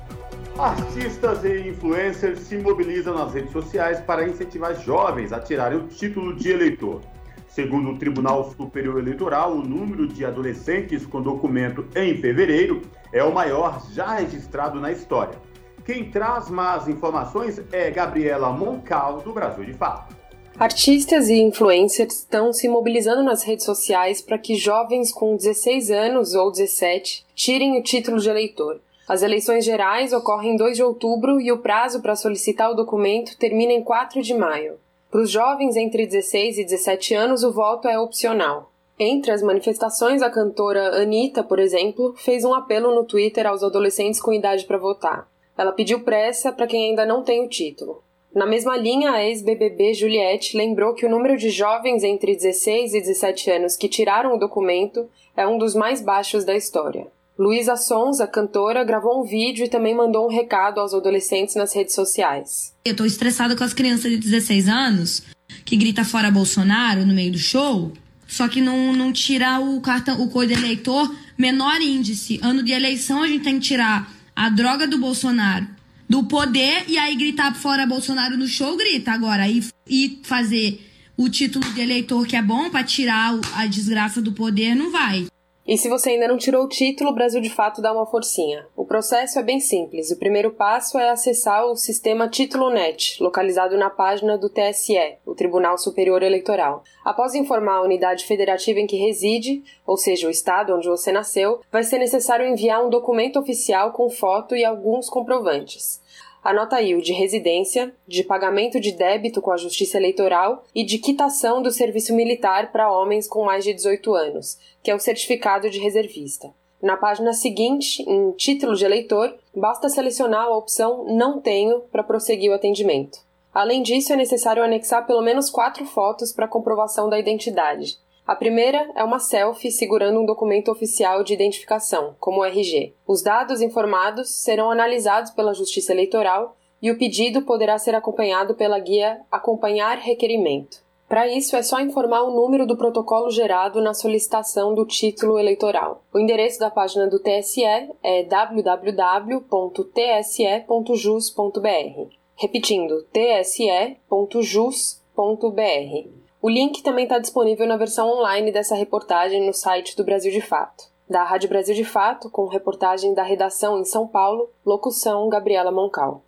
Artistas e influencers se mobilizam nas redes sociais para incentivar jovens a tirarem o título de eleitor. Segundo o Tribunal Superior Eleitoral, o número de adolescentes com documento em fevereiro é o maior já registrado na história. Quem traz mais informações é Gabriela Moncal, do Brasil de Fato. Artistas e influencers estão se mobilizando nas redes sociais para que jovens com 16 anos ou 17 tirem o título de eleitor. As eleições gerais ocorrem em 2 de outubro e o prazo para solicitar o documento termina em 4 de maio. Para os jovens entre 16 e 17 anos, o voto é opcional. Entre as manifestações, a cantora Anitta, por exemplo, fez um apelo no Twitter aos adolescentes com idade para votar. Ela pediu pressa para quem ainda não tem o título. Na mesma linha, a ex-BBB Juliette lembrou que o número de jovens entre 16 e 17 anos que tiraram o documento é um dos mais baixos da história. Luísa Sons, a cantora, gravou um vídeo e também mandou um recado aos adolescentes nas redes sociais. Eu tô estressada com as crianças de 16 anos que grita fora Bolsonaro no meio do show, só que não, não tira o cartão, o código eleitor menor índice. Ano de eleição a gente tem que tirar a droga do Bolsonaro do poder e aí gritar fora Bolsonaro no show, grita. Agora, e, e fazer o título de eleitor que é bom para tirar a desgraça do poder, não vai. E se você ainda não tirou o título, o Brasil de fato dá uma forcinha. O processo é bem simples. O primeiro passo é acessar o sistema TítuloNet, localizado na página do TSE, o Tribunal Superior Eleitoral. Após informar a unidade federativa em que reside, ou seja, o estado onde você nasceu, vai ser necessário enviar um documento oficial com foto e alguns comprovantes. Anota aí o de residência, de pagamento de débito com a Justiça Eleitoral e de quitação do serviço militar para homens com mais de 18 anos, que é o certificado de reservista. Na página seguinte, em título de eleitor, basta selecionar a opção Não tenho para prosseguir o atendimento. Além disso, é necessário anexar pelo menos quatro fotos para comprovação da identidade. A primeira é uma selfie segurando um documento oficial de identificação, como o RG. Os dados informados serão analisados pela Justiça Eleitoral e o pedido poderá ser acompanhado pela guia Acompanhar Requerimento. Para isso, é só informar o número do protocolo gerado na solicitação do título eleitoral. O endereço da página do TSE é www.tse.jus.br. Repetindo, tse.jus.br. O link também está disponível na versão online dessa reportagem no site do Brasil de Fato. Da Rádio Brasil de Fato, com reportagem da redação em São Paulo, locução Gabriela Moncal.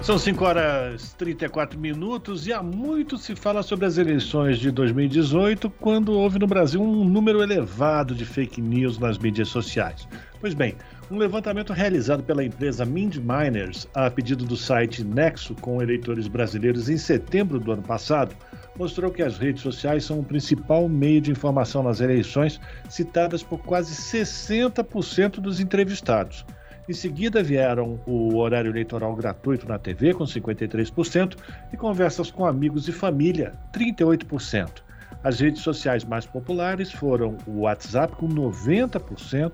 São 5 horas e 34 minutos e há muito se fala sobre as eleições de 2018, quando houve no Brasil um número elevado de fake news nas mídias sociais. Pois bem, um levantamento realizado pela empresa Mind Miners, a pedido do site Nexo com eleitores brasileiros em setembro do ano passado, mostrou que as redes sociais são o principal meio de informação nas eleições, citadas por quase 60% dos entrevistados. Em seguida vieram o horário eleitoral gratuito na TV, com 53%, e conversas com amigos e família, 38%. As redes sociais mais populares foram o WhatsApp, com 90%,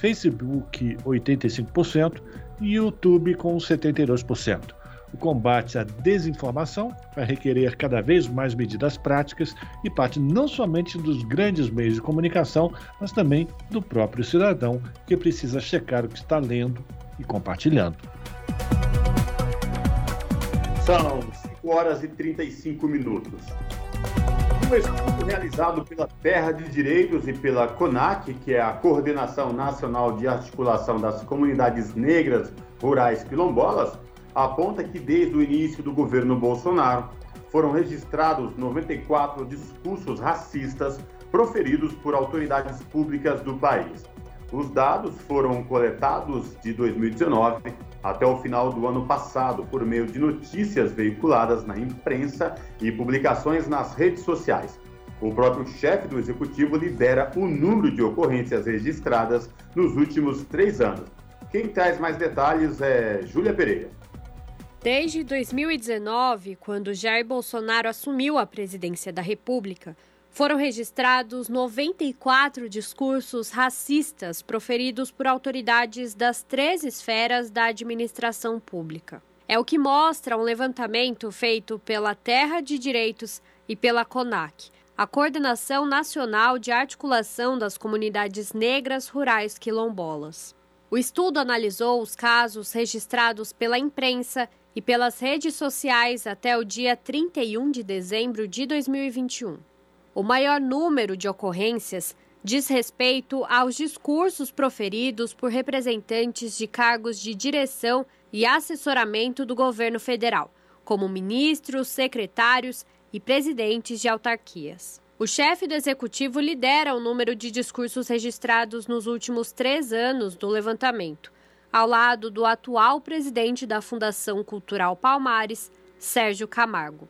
Facebook, 85%, e YouTube, com 72%. O combate à desinformação vai requerer cada vez mais medidas práticas e parte não somente dos grandes meios de comunicação, mas também do próprio cidadão, que precisa checar o que está lendo e compartilhando. São 5 horas e 35 minutos. Um estudo realizado pela Terra de Direitos e pela CONAC, que é a Coordenação Nacional de Articulação das Comunidades Negras Rurais Quilombolas, aponta que desde o início do governo Bolsonaro foram registrados 94 discursos racistas proferidos por autoridades públicas do país. Os dados foram coletados de 2019 até o final do ano passado por meio de notícias veiculadas na imprensa e publicações nas redes sociais. O próprio chefe do executivo lidera o número de ocorrências registradas nos últimos três anos. Quem traz mais detalhes é Júlia Pereira. Desde 2019, quando Jair Bolsonaro assumiu a presidência da República, foram registrados 94 discursos racistas proferidos por autoridades das três esferas da administração pública. É o que mostra um levantamento feito pela Terra de Direitos e pela CONAC, a Coordenação Nacional de Articulação das Comunidades Negras Rurais Quilombolas. O estudo analisou os casos registrados pela imprensa e pelas redes sociais até o dia 31 de dezembro de 2021. O maior número de ocorrências diz respeito aos discursos proferidos por representantes de cargos de direção e assessoramento do governo federal, como ministros, secretários e presidentes de autarquias. O chefe do executivo lidera o número de discursos registrados nos últimos três anos do levantamento ao lado do atual presidente da Fundação Cultural Palmares, Sérgio Camargo.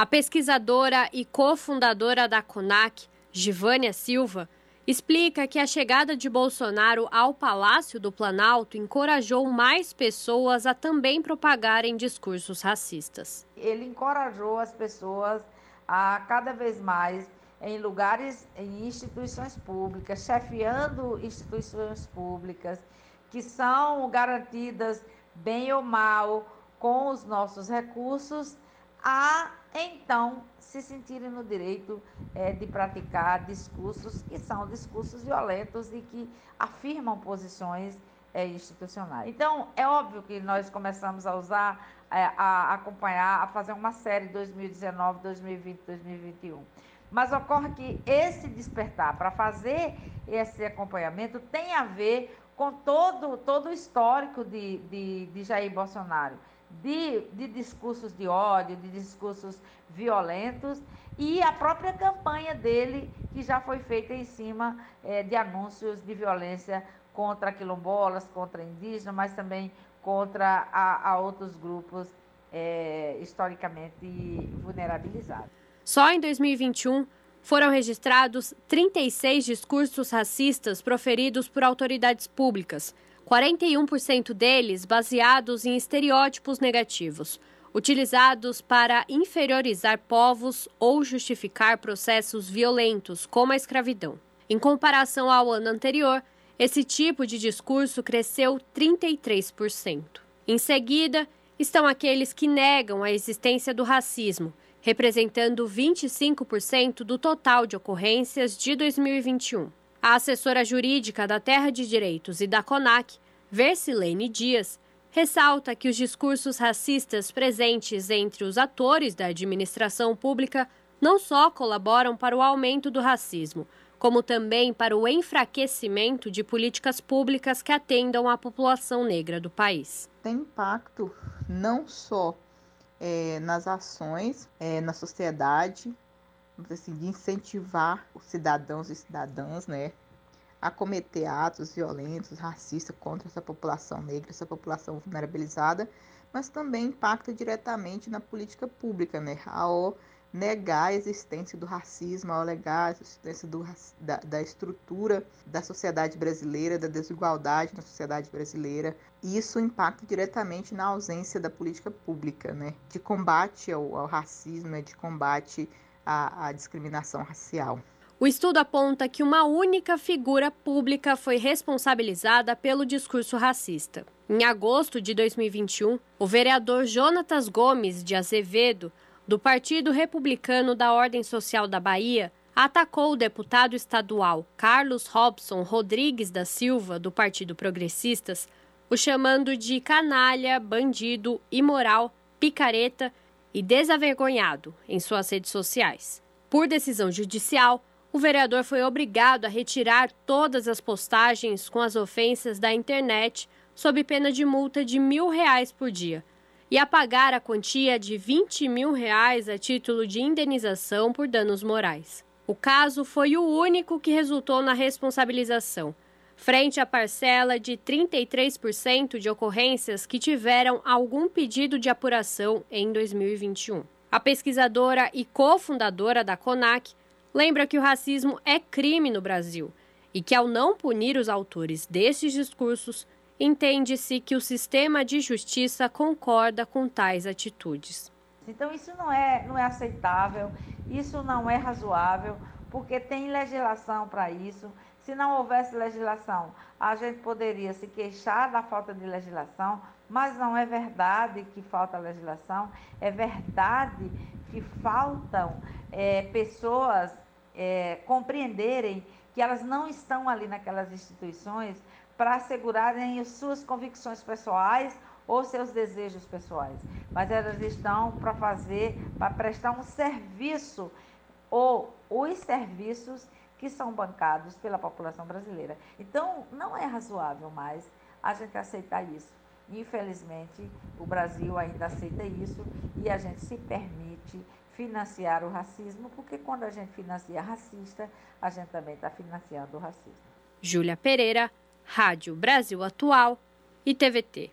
A pesquisadora e cofundadora da CONAC, Givânia Silva, explica que a chegada de Bolsonaro ao Palácio do Planalto encorajou mais pessoas a também propagarem discursos racistas. Ele encorajou as pessoas a cada vez mais em lugares, em instituições públicas, chefiando instituições públicas, que são garantidas bem ou mal com os nossos recursos, a então se sentirem no direito é, de praticar discursos que são discursos violentos e que afirmam posições é, institucionais. Então, é óbvio que nós começamos a usar, é, a acompanhar, a fazer uma série 2019, 2020, 2021. Mas ocorre que esse despertar para fazer esse acompanhamento tem a ver com todo, todo o histórico de, de, de Jair Bolsonaro, de, de discursos de ódio, de discursos violentos e a própria campanha dele, que já foi feita em cima é, de anúncios de violência contra quilombolas, contra indígenas, mas também contra a, a outros grupos é, historicamente vulnerabilizados. Só em 2021, foram registrados 36 discursos racistas proferidos por autoridades públicas, 41% deles baseados em estereótipos negativos, utilizados para inferiorizar povos ou justificar processos violentos, como a escravidão. Em comparação ao ano anterior, esse tipo de discurso cresceu 33%. Em seguida, estão aqueles que negam a existência do racismo representando 25% do total de ocorrências de 2021. A assessora jurídica da Terra de Direitos e da CONAC, Versilene Dias, ressalta que os discursos racistas presentes entre os atores da administração pública não só colaboram para o aumento do racismo, como também para o enfraquecimento de políticas públicas que atendam à população negra do país. Tem impacto não só é, nas ações, é, na sociedade, assim, de incentivar os cidadãos e cidadãs, né, a cometer atos violentos, racistas contra essa população negra, essa população vulnerabilizada, mas também impacta diretamente na política pública, né, ao negar a existência do racismo, ao alegar a existência do, da, da, estrutura da sociedade brasileira, da desigualdade na sociedade brasileira. Isso impacta diretamente na ausência da política pública, né? de combate ao, ao racismo, de combate à, à discriminação racial. O estudo aponta que uma única figura pública foi responsabilizada pelo discurso racista. Em agosto de 2021, o vereador Jonatas Gomes de Azevedo do Partido Republicano da Ordem Social da Bahia atacou o deputado estadual Carlos Robson Rodrigues da Silva, do Partido Progressistas, o chamando de canalha, bandido, imoral, picareta e desavergonhado em suas redes sociais. Por decisão judicial, o vereador foi obrigado a retirar todas as postagens com as ofensas da internet sob pena de multa de mil reais por dia e a pagar a quantia de 20 mil reais a título de indenização por danos morais. O caso foi o único que resultou na responsabilização, frente à parcela de 33% de ocorrências que tiveram algum pedido de apuração em 2021. A pesquisadora e cofundadora da CONAC lembra que o racismo é crime no Brasil e que, ao não punir os autores desses discursos, entende-se que o sistema de justiça concorda com tais atitudes. Então isso não é, não é aceitável, isso não é razoável, porque tem legislação para isso. Se não houvesse legislação, a gente poderia se queixar da falta de legislação, mas não é verdade que falta legislação, é verdade que faltam é, pessoas é, compreenderem que elas não estão ali naquelas instituições para assegurarem as suas convicções pessoais ou seus desejos pessoais, mas elas estão para fazer, para prestar um serviço ou os serviços que são bancados pela população brasileira. Então, não é razoável mais a gente aceitar isso. Infelizmente, o Brasil ainda aceita isso e a gente se permite financiar o racismo, porque quando a gente financia racista, a gente também está financiando o racismo. Júlia Pereira, Rádio Brasil Atual e TVT.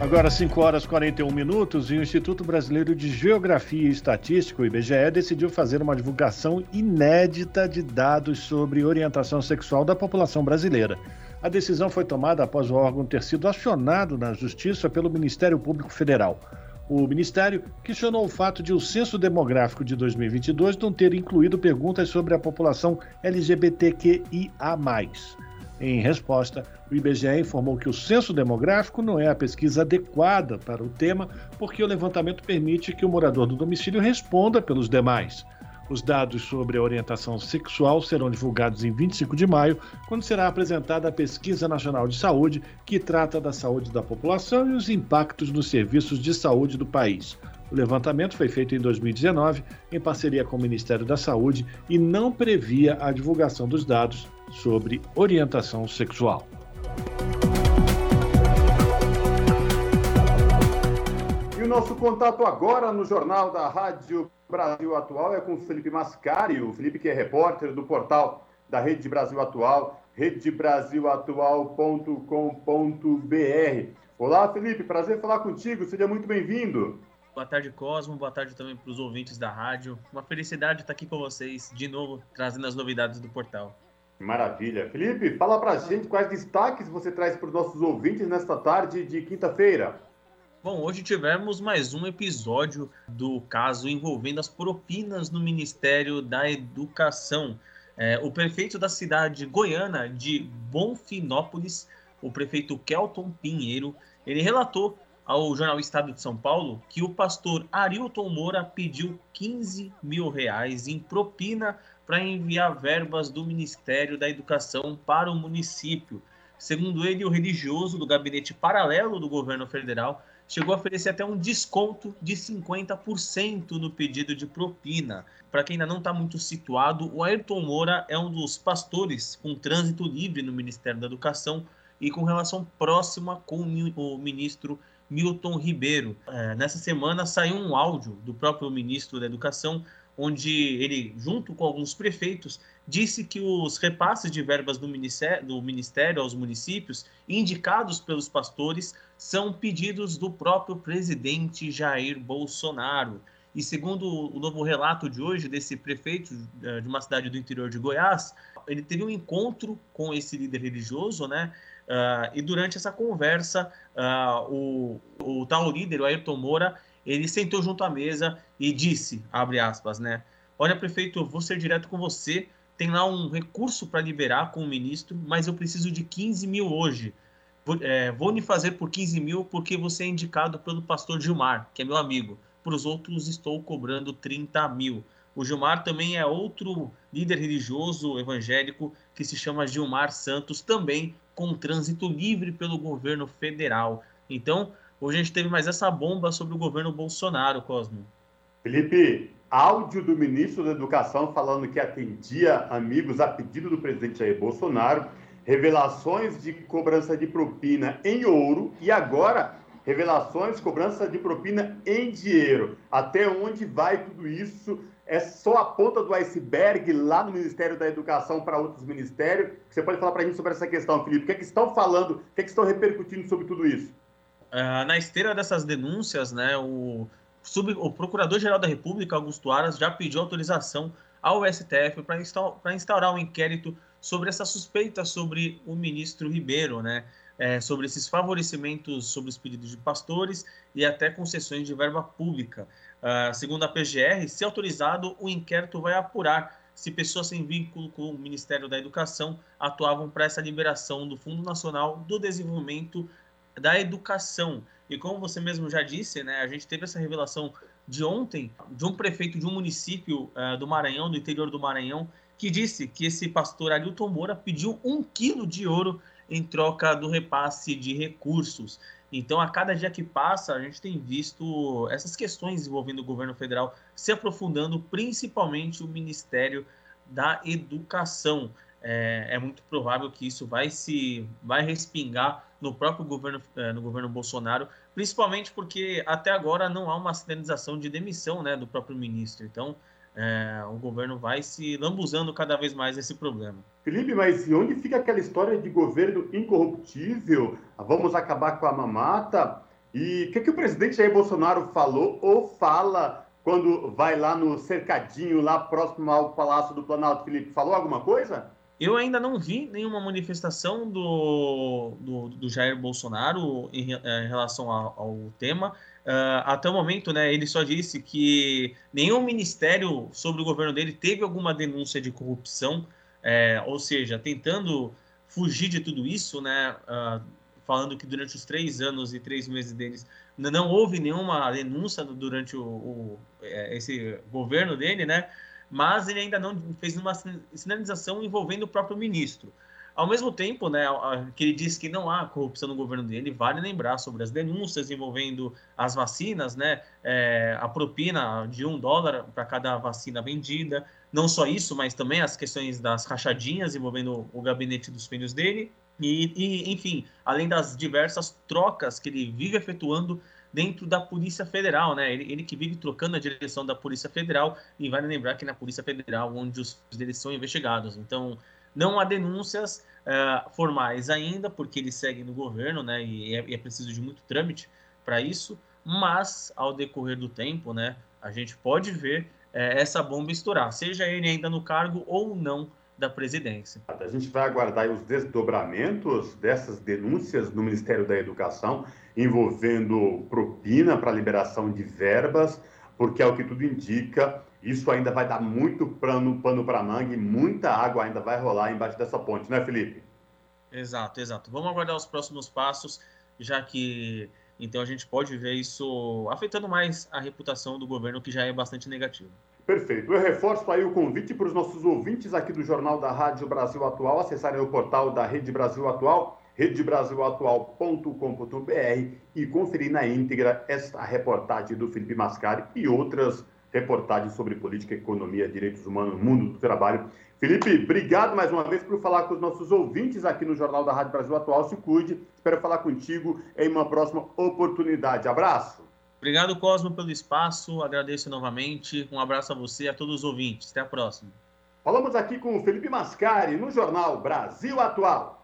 Agora 5 horas e 41 minutos e o Instituto Brasileiro de Geografia e Estatística, o IBGE, decidiu fazer uma divulgação inédita de dados sobre orientação sexual da população brasileira. A decisão foi tomada após o órgão ter sido acionado na Justiça pelo Ministério Público Federal. O Ministério questionou o fato de o censo demográfico de 2022 não ter incluído perguntas sobre a população LGBTQIA. Em resposta, o IBGE informou que o censo demográfico não é a pesquisa adequada para o tema, porque o levantamento permite que o morador do domicílio responda pelos demais. Os dados sobre a orientação sexual serão divulgados em 25 de maio, quando será apresentada a Pesquisa Nacional de Saúde, que trata da saúde da população e os impactos nos serviços de saúde do país. O levantamento foi feito em 2019 em parceria com o Ministério da Saúde e não previa a divulgação dos dados sobre orientação sexual. E o nosso contato agora no Jornal da Rádio Brasil Atual é com o Felipe Mascari, o Felipe que é repórter do portal da Rede Brasil Atual, redebrasilatual.com.br. Olá, Felipe, prazer falar contigo, seja muito bem-vindo. Boa tarde, Cosmo. Boa tarde também para os ouvintes da rádio. Uma felicidade estar aqui com vocês de novo, trazendo as novidades do portal. Maravilha. Felipe, fala pra gente quais destaques você traz para os nossos ouvintes nesta tarde de quinta-feira. Bom, hoje tivemos mais um episódio do caso envolvendo as propinas no Ministério da Educação. É, o prefeito da cidade goiana de Bonfinópolis, o prefeito Kelton Pinheiro, ele relatou ao jornal Estado de São Paulo que o pastor Arilton Moura pediu 15 mil reais em propina para enviar verbas do Ministério da Educação para o município. Segundo ele, o religioso do gabinete paralelo do governo federal chegou a oferecer até um desconto de 50% no pedido de propina. Para quem ainda não está muito situado, o Ayrton Moura é um dos pastores com trânsito livre no Ministério da Educação e com relação próxima com o ministro Milton Ribeiro. É, nessa semana saiu um áudio do próprio ministro da Educação onde ele, junto com alguns prefeitos, disse que os repasses de verbas do ministério, do ministério aos municípios, indicados pelos pastores, são pedidos do próprio presidente Jair Bolsonaro. E segundo o novo relato de hoje desse prefeito de uma cidade do interior de Goiás, ele teve um encontro com esse líder religioso, né? Uh, e durante essa conversa, uh, o, o tal líder, o Ayrton Moura, ele sentou junto à mesa e disse, abre aspas, né? Olha, prefeito, eu vou ser direto com você. Tem lá um recurso para liberar com o ministro, mas eu preciso de 15 mil hoje. Vou, é, vou me fazer por 15 mil porque você é indicado pelo pastor Gilmar, que é meu amigo. Para os outros, estou cobrando 30 mil. O Gilmar também é outro líder religioso evangélico que se chama Gilmar Santos, também com trânsito livre pelo governo federal. Então, hoje a gente teve mais essa bomba sobre o governo Bolsonaro, Cosmo. Felipe, áudio do ministro da Educação falando que atendia amigos a pedido do presidente Jair Bolsonaro, revelações de cobrança de propina em ouro e agora revelações, cobrança de propina em dinheiro. Até onde vai tudo isso? É só a ponta do iceberg lá no Ministério da Educação para outros ministérios? Você pode falar para a gente sobre essa questão, Felipe? O que, é que estão falando, o que, é que estão repercutindo sobre tudo isso? Uh, na esteira dessas denúncias, né, o, sub, o Procurador-Geral da República, Augusto Aras, já pediu autorização ao STF para instaurar, instaurar um inquérito sobre essa suspeita sobre o ministro Ribeiro, né? É, sobre esses favorecimentos sobre os pedidos de pastores e até concessões de verba pública. Uh, segundo a PGR, se autorizado, o inquérito vai apurar se pessoas sem vínculo com o Ministério da Educação atuavam para essa liberação do Fundo Nacional do Desenvolvimento da Educação. E como você mesmo já disse, né, a gente teve essa revelação de ontem de um prefeito de um município uh, do Maranhão, do interior do Maranhão, que disse que esse pastor Arilton Moura pediu um quilo de ouro em troca do repasse de recursos. Então, a cada dia que passa, a gente tem visto essas questões envolvendo o governo federal se aprofundando, principalmente o Ministério da Educação. É, é muito provável que isso vai se vai respingar no próprio governo, é, no governo Bolsonaro, principalmente porque até agora não há uma sinalização de demissão né, do próprio ministro. Então, é, o governo vai se lambuzando cada vez mais esse problema. Felipe, mas e onde fica aquela história de governo incorruptível? Vamos acabar com a mamata? E o que, que o presidente Jair Bolsonaro falou ou fala quando vai lá no cercadinho, lá próximo ao Palácio do Planalto? Felipe, falou alguma coisa? Eu ainda não vi nenhuma manifestação do, do, do Jair Bolsonaro em, em relação ao, ao tema. Uh, até o momento, né, ele só disse que nenhum ministério sobre o governo dele teve alguma denúncia de corrupção, é, ou seja, tentando fugir de tudo isso, né, uh, falando que durante os três anos e três meses deles não houve nenhuma denúncia durante o, o esse governo dele, né, mas ele ainda não fez uma sinalização envolvendo o próprio ministro. Ao mesmo tempo, né, que ele diz que não há corrupção no governo dele, vale lembrar sobre as denúncias envolvendo as vacinas, né, é, a propina de um dólar para cada vacina vendida. Não só isso, mas também as questões das rachadinhas envolvendo o gabinete dos filhos dele. E, e, enfim, além das diversas trocas que ele vive efetuando dentro da Polícia Federal, né? Ele, ele, que vive trocando a direção da Polícia Federal e vale lembrar que na Polícia Federal onde os filhos dele são investigados. Então, não há denúncias uh, formais ainda, porque ele segue no governo, né? E é, e é preciso de muito trâmite para isso. Mas, ao decorrer do tempo, né? A gente pode ver uh, essa bomba estourar, seja ele ainda no cargo ou não da presidência. A gente vai aguardar os desdobramentos dessas denúncias no Ministério da Educação envolvendo propina para liberação de verbas, porque é o que tudo indica, isso ainda vai dar muito pano, pano para manga e muita água ainda vai rolar embaixo dessa ponte, né, Felipe? Exato, exato. Vamos aguardar os próximos passos, já que então a gente pode ver isso afetando mais a reputação do governo, que já é bastante negativa. Perfeito. Eu reforço aí o convite para os nossos ouvintes aqui do Jornal da Rádio Brasil Atual acessarem o portal da Rede Brasil Atual, redebrasilatual.com.br e conferir na íntegra esta reportagem do Felipe Mascari e outras reportagens sobre política, economia, direitos humanos, mundo do trabalho. Felipe, obrigado mais uma vez por falar com os nossos ouvintes aqui no Jornal da Rádio Brasil Atual. Se cuide, espero falar contigo em uma próxima oportunidade. Abraço. Obrigado, Cosmo, pelo espaço. Agradeço novamente. Um abraço a você e a todos os ouvintes. Até a próxima. Falamos aqui com o Felipe Mascari no Jornal Brasil Atual.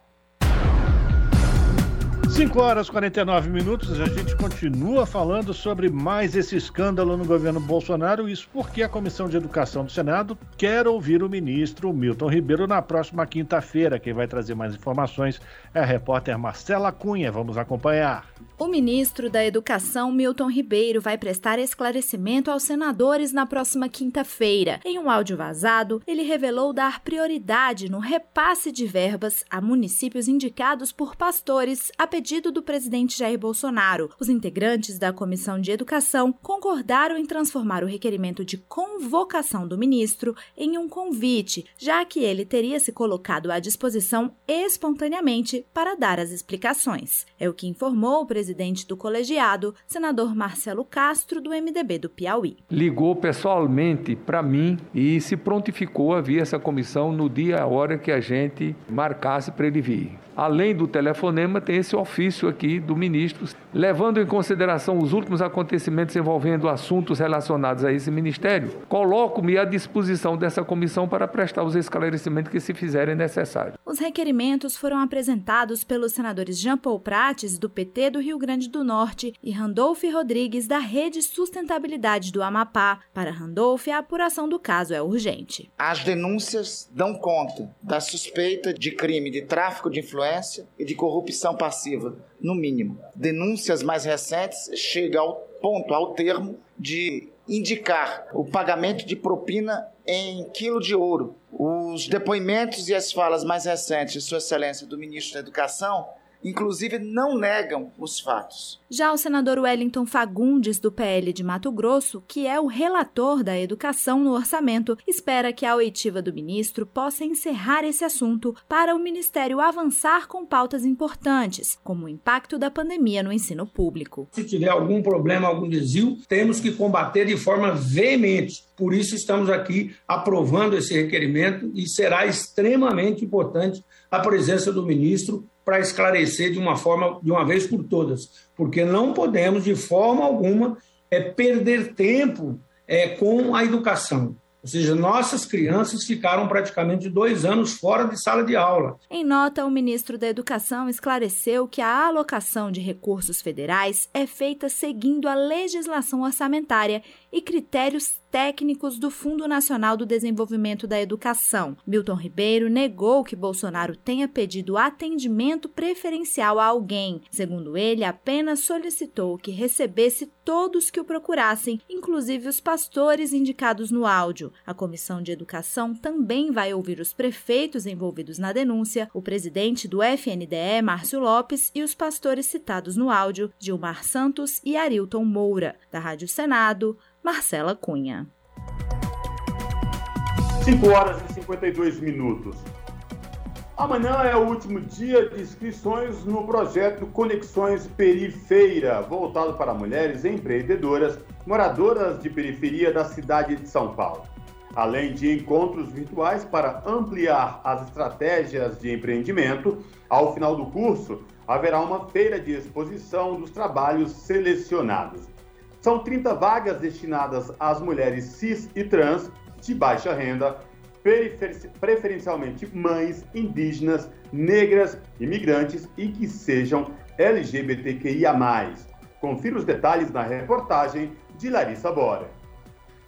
5 horas e 49 minutos, a gente continua falando sobre mais esse escândalo no governo Bolsonaro, isso porque a Comissão de Educação do Senado quer ouvir o ministro Milton Ribeiro na próxima quinta-feira. Quem vai trazer mais informações é a repórter Marcela Cunha. Vamos acompanhar. O ministro da Educação, Milton Ribeiro, vai prestar esclarecimento aos senadores na próxima quinta-feira. Em um áudio vazado, ele revelou dar prioridade no repasse de verbas a municípios indicados por pastores a pedido do presidente Jair Bolsonaro. Os integrantes da Comissão de Educação concordaram em transformar o requerimento de convocação do ministro em um convite, já que ele teria se colocado à disposição espontaneamente para dar as explicações. É o que informou o presidente do colegiado, senador Marcelo Castro, do MDB do Piauí. Ligou pessoalmente para mim e se prontificou a vir essa comissão no dia e hora que a gente marcasse para ele vir. Além do telefonema, tem esse ofício aqui do ministro, levando em consideração os últimos acontecimentos envolvendo assuntos relacionados a esse ministério. Coloco-me à disposição dessa comissão para prestar os esclarecimentos que se fizerem necessários. Os requerimentos foram apresentados pelos senadores Jean Paul Prates, do PT do Rio Grande do Norte, e Randolph Rodrigues, da Rede Sustentabilidade do Amapá. Para Randolph, a apuração do caso é urgente. As denúncias dão conta da suspeita de crime de tráfico de influência e de corrupção passiva, no mínimo. Denúncias mais recentes chegam ao ponto, ao termo, de indicar o pagamento de propina em quilo de ouro. Os depoimentos e as falas mais recentes de Sua Excelência do Ministro da Educação inclusive não negam os fatos. Já o senador Wellington Fagundes, do PL de Mato Grosso, que é o relator da educação no orçamento, espera que a oitiva do ministro possa encerrar esse assunto para o ministério avançar com pautas importantes, como o impacto da pandemia no ensino público. Se tiver algum problema, algum desvio, temos que combater de forma veemente. Por isso estamos aqui aprovando esse requerimento e será extremamente importante a presença do ministro para esclarecer de uma forma, de uma vez por todas, porque não podemos, de forma alguma, é, perder tempo é, com a educação. Ou seja, nossas crianças ficaram praticamente dois anos fora de sala de aula. Em nota, o ministro da Educação esclareceu que a alocação de recursos federais é feita seguindo a legislação orçamentária e critérios técnicos do Fundo Nacional do Desenvolvimento da Educação. Milton Ribeiro negou que Bolsonaro tenha pedido atendimento preferencial a alguém. Segundo ele, apenas solicitou que recebesse todos que o procurassem, inclusive os pastores indicados no áudio. A Comissão de Educação também vai ouvir os prefeitos envolvidos na denúncia, o presidente do FNDE, Márcio Lopes, e os pastores citados no áudio, Gilmar Santos e Arilton Moura. Da Rádio Senado, Marcela Cunha. 5 horas e 52 minutos. Amanhã é o último dia de inscrições no projeto Conexões Perifeira, voltado para mulheres empreendedoras moradoras de periferia da cidade de São Paulo. Além de encontros virtuais para ampliar as estratégias de empreendimento, ao final do curso haverá uma feira de exposição dos trabalhos selecionados. São 30 vagas destinadas às mulheres cis e trans de baixa renda, preferencialmente mães, indígenas, negras, imigrantes e que sejam LGBTQIA. Confira os detalhes na reportagem de Larissa Bora.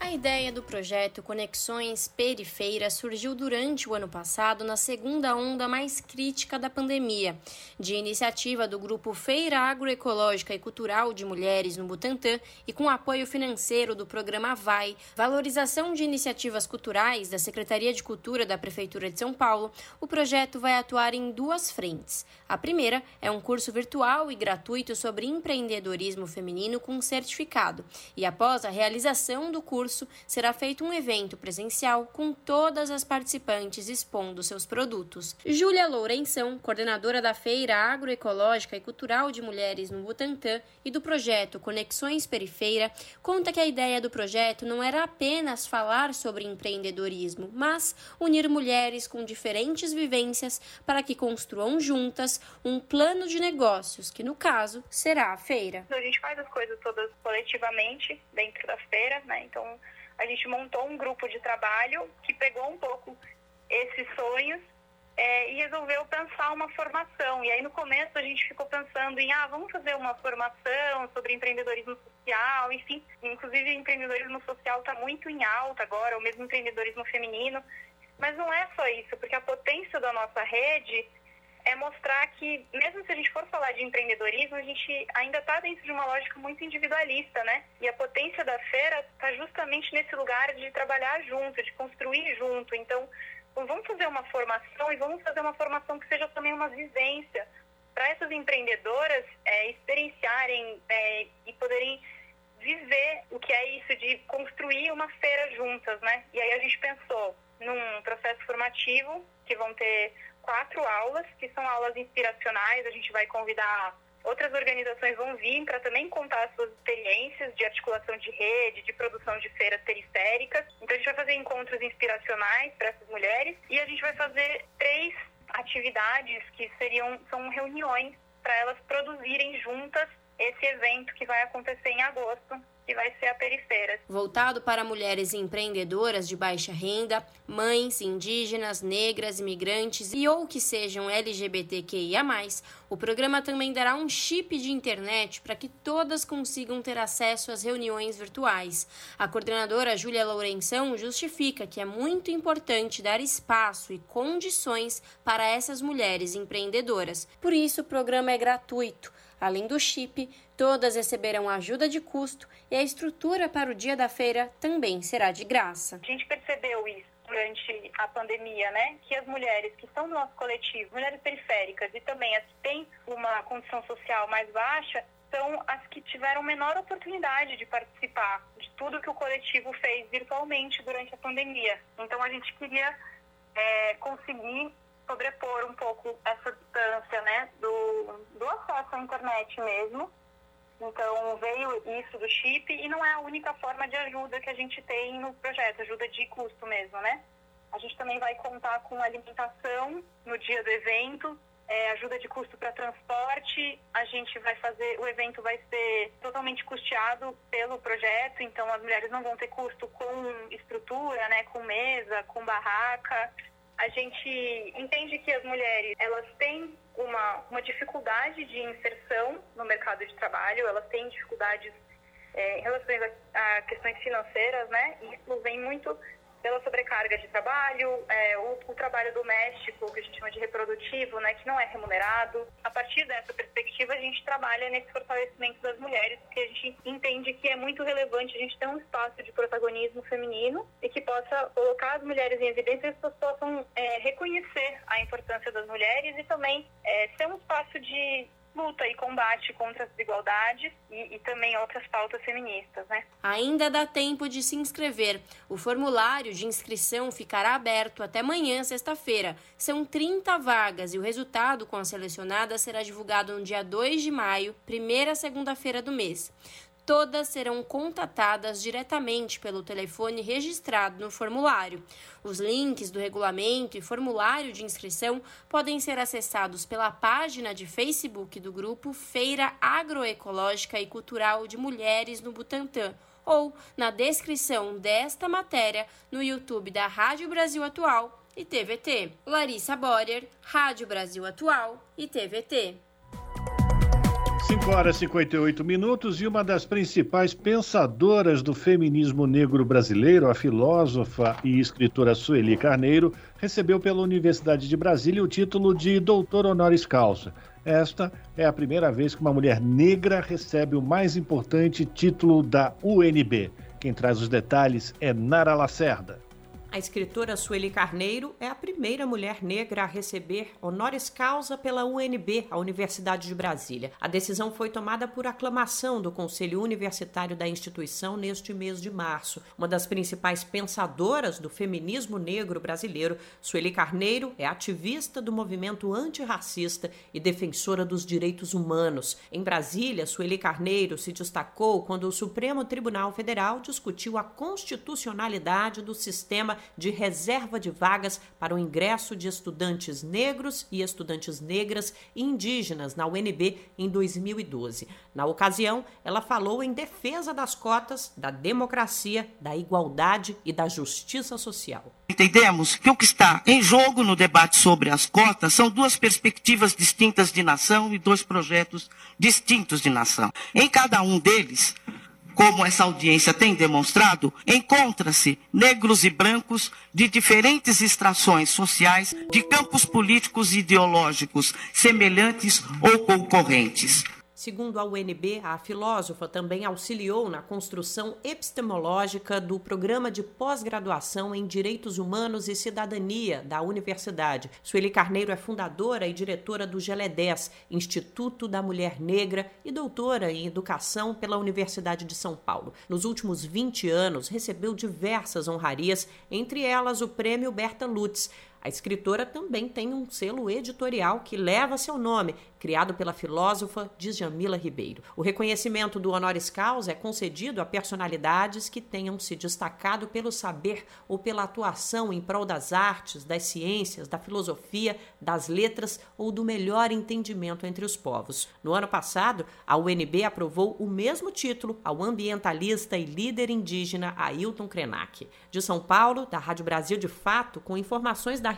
A ideia do projeto Conexões Perifeira surgiu durante o ano passado, na segunda onda mais crítica da pandemia, de iniciativa do grupo Feira Agroecológica e Cultural de Mulheres no Butantã e com apoio financeiro do programa VAI, Valorização de Iniciativas Culturais da Secretaria de Cultura da Prefeitura de São Paulo. O projeto vai atuar em duas frentes. A primeira é um curso virtual e gratuito sobre empreendedorismo feminino com certificado, e após a realização do curso, curso, será feito um evento presencial com todas as participantes expondo seus produtos. Júlia Lourenção, coordenadora da Feira Agroecológica e Cultural de Mulheres no Butantã e do projeto Conexões Perifeira, conta que a ideia do projeto não era apenas falar sobre empreendedorismo, mas unir mulheres com diferentes vivências para que construam juntas um plano de negócios, que no caso será a feira. A gente faz as coisas todas coletivamente dentro da feira, né? Então a gente montou um grupo de trabalho que pegou um pouco esses sonhos é, e resolveu pensar uma formação. E aí no começo a gente ficou pensando em, ah, vamos fazer uma formação sobre empreendedorismo social, enfim. Inclusive empreendedorismo social está muito em alta agora, o mesmo empreendedorismo feminino. Mas não é só isso, porque a potência da nossa rede é mostrar que, mesmo se a gente for falar de empreendedorismo, a gente ainda está dentro de uma lógica muito individualista, né? E a potência da feira está justamente nesse lugar de trabalhar junto, de construir junto. Então, vamos fazer uma formação e vamos fazer uma formação que seja também uma vivência para essas empreendedoras é, experienciarem é, e poderem viver o que é isso de construir uma feira juntas, né? E aí a gente pensou num processo formativo que vão ter quatro aulas, que são aulas inspiracionais. A gente vai convidar outras organizações vão vir para também contar suas experiências de articulação de rede, de produção de feiras periféricas. Então a gente vai fazer encontros inspiracionais para essas mulheres e a gente vai fazer três atividades que seriam são reuniões para elas produzirem juntas esse evento que vai acontecer em agosto que vai ser a Perifeiras. Voltado para mulheres empreendedoras de baixa renda, mães, indígenas, negras, imigrantes e ou que sejam LGBTQIA+, o programa também dará um chip de internet para que todas consigam ter acesso às reuniões virtuais. A coordenadora Júlia Lourenção justifica que é muito importante dar espaço e condições para essas mulheres empreendedoras. Por isso, o programa é gratuito. Além do chip, todas receberão ajuda de custo e a estrutura para o dia da feira também será de graça. A gente percebeu isso durante a pandemia, né? Que as mulheres que estão no nosso coletivo, mulheres periféricas e também as que têm uma condição social mais baixa, são as que tiveram menor oportunidade de participar de tudo que o coletivo fez virtualmente durante a pandemia. Então a gente queria é, conseguir sobrepor um pouco essa distância, né, do, do acesso à internet mesmo. Então, veio isso do chip e não é a única forma de ajuda que a gente tem no projeto, ajuda de custo mesmo, né? A gente também vai contar com alimentação no dia do evento, é, ajuda de custo para transporte. A gente vai fazer, o evento vai ser totalmente custeado pelo projeto, então as mulheres não vão ter custo com estrutura, né, com mesa, com barraca a gente entende que as mulheres elas têm uma, uma dificuldade de inserção no mercado de trabalho, elas têm dificuldades é, em relação a, a, questões financeiras, né? Isso vem muito pela sobrecarga de trabalho, é, o, o, trabalho doméstico, que a gente chama de reprodutivo, né, que não é remunerado. A partir dessa perspectiva, a gente trabalha nesse fortalecimento das mulheres, porque a gente entende que é muito relevante a gente ter um espaço de protagonismo feminino e que possa colocar as mulheres em evidência e as pessoas possam é, reconhecer a importância das mulheres e também é, ser um espaço de luta e combate contra as desigualdades e, e, também outras pautas feministas, né? Ainda dá tempo de se inscrever. O formulário de inscrição ficará aberto até amanhã, sexta-feira. São 30 vagas e o resultado com as selecionadas será divulgado no dia 2 de maio, primeira segunda-feira do mês todas serão contatadas diretamente pelo telefone registrado no formulário. Os links do regulamento e formulário de inscrição podem ser acessados pela página de Facebook do grupo Feira Agroecológica e Cultural de Mulheres no Butantã ou na descrição desta matéria no YouTube da Rádio Brasil Atual e TVT. Larissa Borer, Rádio Brasil Atual e TVT. 5 horas e 58 minutos e uma das principais pensadoras do feminismo negro brasileiro, a filósofa e escritora Sueli Carneiro, recebeu pela Universidade de Brasília o título de doutor honoris causa. Esta é a primeira vez que uma mulher negra recebe o mais importante título da UNB. Quem traz os detalhes é Nara Lacerda. A escritora Sueli Carneiro é a primeira mulher negra a receber honoris causa pela UNB, a Universidade de Brasília. A decisão foi tomada por aclamação do Conselho Universitário da instituição neste mês de março. Uma das principais pensadoras do feminismo negro brasileiro, Sueli Carneiro é ativista do movimento antirracista e defensora dos direitos humanos. Em Brasília, Sueli Carneiro se destacou quando o Supremo Tribunal Federal discutiu a constitucionalidade do sistema de reserva de vagas para o ingresso de estudantes negros e estudantes negras indígenas na UNB em 2012. Na ocasião, ela falou em defesa das cotas, da democracia, da igualdade e da justiça social. Entendemos que o que está em jogo no debate sobre as cotas são duas perspectivas distintas de nação e dois projetos distintos de nação. Em cada um deles, como essa audiência tem demonstrado, encontra-se negros e brancos de diferentes extrações sociais, de campos políticos e ideológicos semelhantes ou concorrentes. Segundo a UNB, a filósofa também auxiliou na construção epistemológica do programa de pós-graduação em Direitos Humanos e Cidadania da universidade. Sueli Carneiro é fundadora e diretora do GELE10, Instituto da Mulher Negra, e doutora em Educação pela Universidade de São Paulo. Nos últimos 20 anos, recebeu diversas honrarias, entre elas o Prêmio Berta Lutz. A escritora também tem um selo editorial que leva seu nome, criado pela filósofa Djamila Ribeiro. O reconhecimento do honoris causa é concedido a personalidades que tenham se destacado pelo saber ou pela atuação em prol das artes, das ciências, da filosofia, das letras ou do melhor entendimento entre os povos. No ano passado, a UNB aprovou o mesmo título ao ambientalista e líder indígena Ailton Krenak. De São Paulo, da Rádio Brasil de Fato, com informações da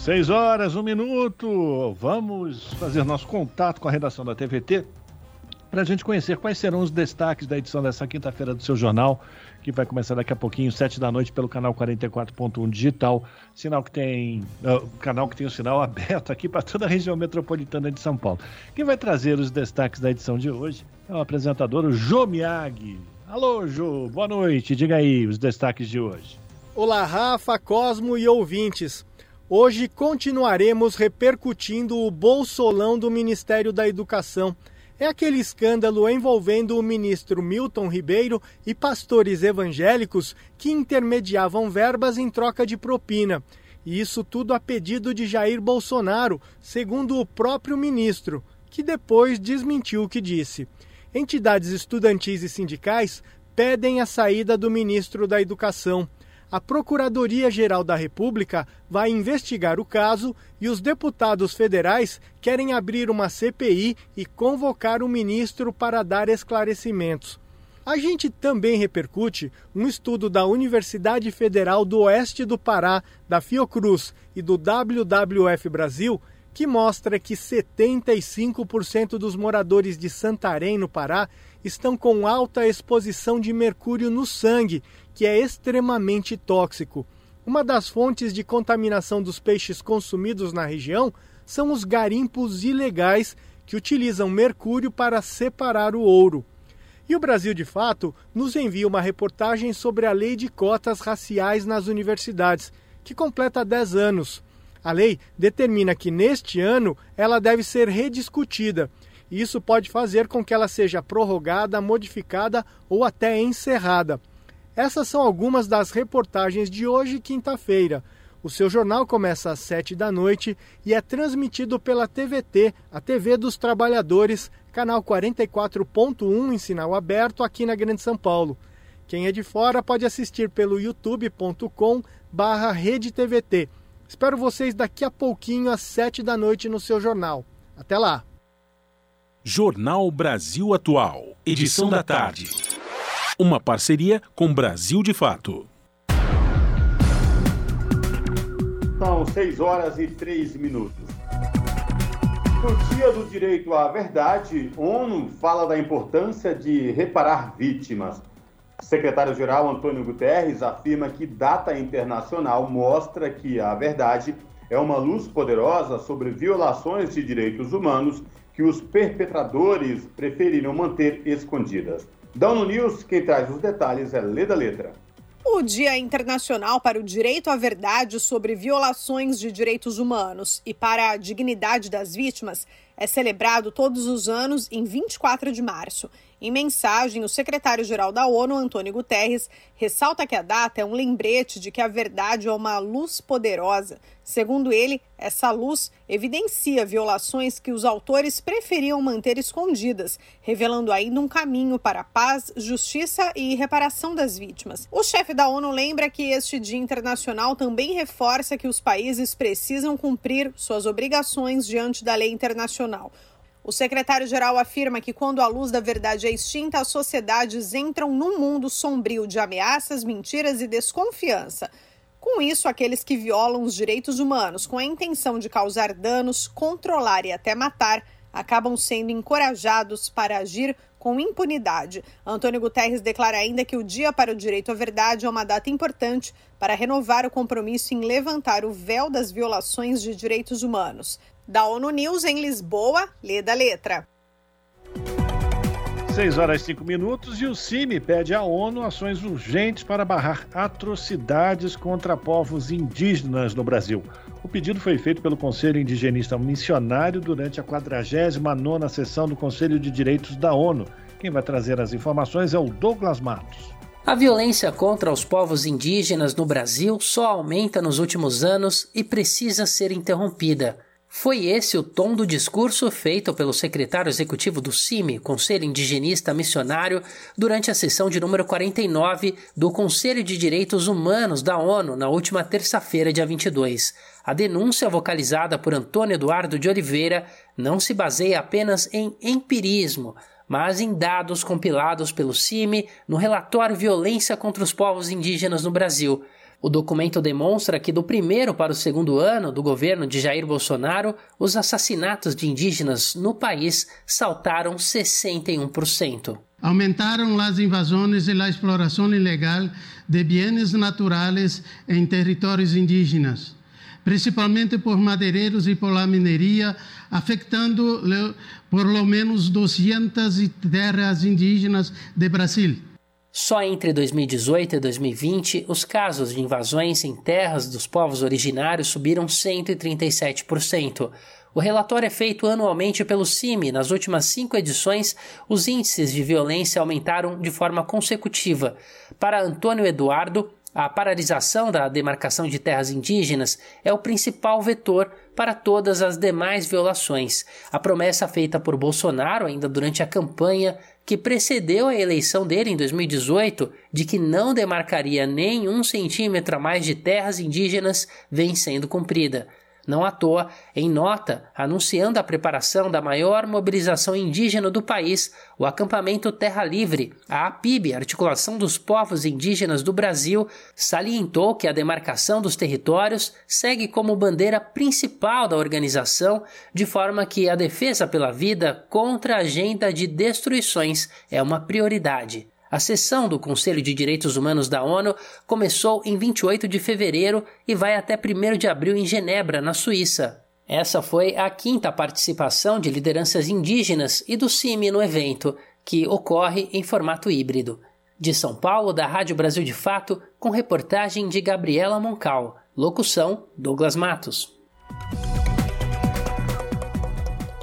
Seis horas, um minuto. Vamos fazer nosso contato com a redação da TVT para a gente conhecer quais serão os destaques da edição dessa quinta-feira do seu jornal, que vai começar daqui a pouquinho, sete da noite, pelo canal 44.1 digital, sinal que tem, uh, canal que tem o sinal (laughs) aberto aqui para toda a região metropolitana de São Paulo. Quem vai trazer os destaques da edição de hoje é o apresentador o Jô Miag. Alô, Jô, boa noite. Diga aí os destaques de hoje. Olá, Rafa, Cosmo e ouvintes. Hoje continuaremos repercutindo o bolsolão do Ministério da Educação. É aquele escândalo envolvendo o ministro Milton Ribeiro e pastores evangélicos que intermediavam verbas em troca de propina. E isso tudo a pedido de Jair Bolsonaro, segundo o próprio ministro, que depois desmentiu o que disse. Entidades estudantis e sindicais pedem a saída do ministro da Educação a Procuradoria-Geral da República vai investigar o caso e os deputados federais querem abrir uma CPI e convocar o ministro para dar esclarecimentos. A gente também repercute um estudo da Universidade Federal do Oeste do Pará, da Fiocruz e do WWF Brasil que mostra que 75% dos moradores de Santarém, no Pará, estão com alta exposição de mercúrio no sangue que é extremamente tóxico. Uma das fontes de contaminação dos peixes consumidos na região são os garimpos ilegais que utilizam mercúrio para separar o ouro. E o Brasil de Fato nos envia uma reportagem sobre a lei de cotas raciais nas universidades, que completa 10 anos. A lei determina que neste ano ela deve ser rediscutida. E isso pode fazer com que ela seja prorrogada, modificada ou até encerrada. Essas são algumas das reportagens de hoje, quinta-feira. O seu jornal começa às sete da noite e é transmitido pela TVT, a TV dos Trabalhadores, canal 44.1 em sinal aberto aqui na Grande São Paulo. Quem é de fora pode assistir pelo youtube.com barra TVT. Espero vocês daqui a pouquinho às sete da noite no seu jornal. Até lá! Jornal Brasil Atual, edição da tarde uma parceria com Brasil de Fato. São 6 horas e 3 minutos. No Dia do Direito à Verdade, ONU fala da importância de reparar vítimas. Secretário-geral Antônio Guterres afirma que data internacional mostra que a verdade é uma luz poderosa sobre violações de direitos humanos que que os perpetradores preferiram manter escondidas. ONU News, quem traz os detalhes é Leda Letra. O Dia Internacional para o Direito à Verdade sobre Violações de Direitos Humanos e para a Dignidade das Vítimas é celebrado todos os anos em 24 de março em mensagem, o secretário-geral da ONU, Antônio Guterres, ressalta que a data é um lembrete de que a verdade é uma luz poderosa. Segundo ele, essa luz evidencia violações que os autores preferiam manter escondidas, revelando ainda um caminho para paz, justiça e reparação das vítimas. O chefe da ONU lembra que este Dia Internacional também reforça que os países precisam cumprir suas obrigações diante da lei internacional. O secretário-geral afirma que quando a luz da verdade é extinta, as sociedades entram num mundo sombrio de ameaças, mentiras e desconfiança. Com isso, aqueles que violam os direitos humanos com a intenção de causar danos, controlar e até matar, acabam sendo encorajados para agir com impunidade. Antônio Guterres declara ainda que o Dia para o Direito à Verdade é uma data importante para renovar o compromisso em levantar o véu das violações de direitos humanos. Da ONU News em Lisboa, lê da letra. 6 horas e 5 minutos e o CIMI pede à ONU ações urgentes para barrar atrocidades contra povos indígenas no Brasil. O pedido foi feito pelo Conselho Indigenista Missionário durante a 49ª sessão do Conselho de Direitos da ONU. Quem vai trazer as informações é o Douglas Matos. A violência contra os povos indígenas no Brasil só aumenta nos últimos anos e precisa ser interrompida. Foi esse o tom do discurso feito pelo secretário executivo do CIMI, Conselho Indigenista Missionário, durante a sessão de número 49 do Conselho de Direitos Humanos da ONU na última terça-feira, dia 22. A denúncia vocalizada por Antônio Eduardo de Oliveira não se baseia apenas em empirismo, mas em dados compilados pelo CIMI no relatório Violência contra os Povos Indígenas no Brasil o documento demonstra que do primeiro para o segundo ano do governo de Jair Bolsonaro, os assassinatos de indígenas no país saltaram 61%. Aumentaram as invasões e a exploração ilegal de bens naturais em territórios indígenas, principalmente por madeireiros e por la mineria, afetando por lo menos 200 terras indígenas de Brasil. Só entre 2018 e 2020, os casos de invasões em terras dos povos originários subiram 137%. O relatório é feito anualmente pelo CIMI. Nas últimas cinco edições, os índices de violência aumentaram de forma consecutiva. Para Antônio Eduardo, a paralisação da demarcação de terras indígenas é o principal vetor para todas as demais violações. A promessa feita por Bolsonaro ainda durante a campanha que precedeu a eleição dele em 2018 de que não demarcaria nem um centímetro a mais de terras indígenas vem sendo cumprida. Não à toa, em nota, anunciando a preparação da maior mobilização indígena do país, o acampamento Terra Livre, a APIB, Articulação dos Povos Indígenas do Brasil, salientou que a demarcação dos territórios segue como bandeira principal da organização, de forma que a defesa pela vida contra a agenda de destruições é uma prioridade. A sessão do Conselho de Direitos Humanos da ONU começou em 28 de fevereiro e vai até 1 de abril em Genebra, na Suíça. Essa foi a quinta participação de lideranças indígenas e do CIMI no evento, que ocorre em formato híbrido. De São Paulo, da Rádio Brasil de Fato, com reportagem de Gabriela Moncal. Locução: Douglas Matos.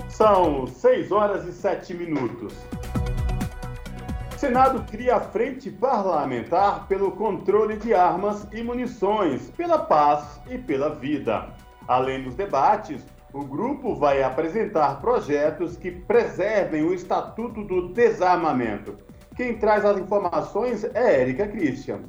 São 6 horas e 7 minutos. Senado cria a Frente Parlamentar pelo controle de armas e munições, pela paz e pela vida. Além dos debates, o grupo vai apresentar projetos que preservem o Estatuto do Desarmamento. Quem traz as informações é Érica Christian.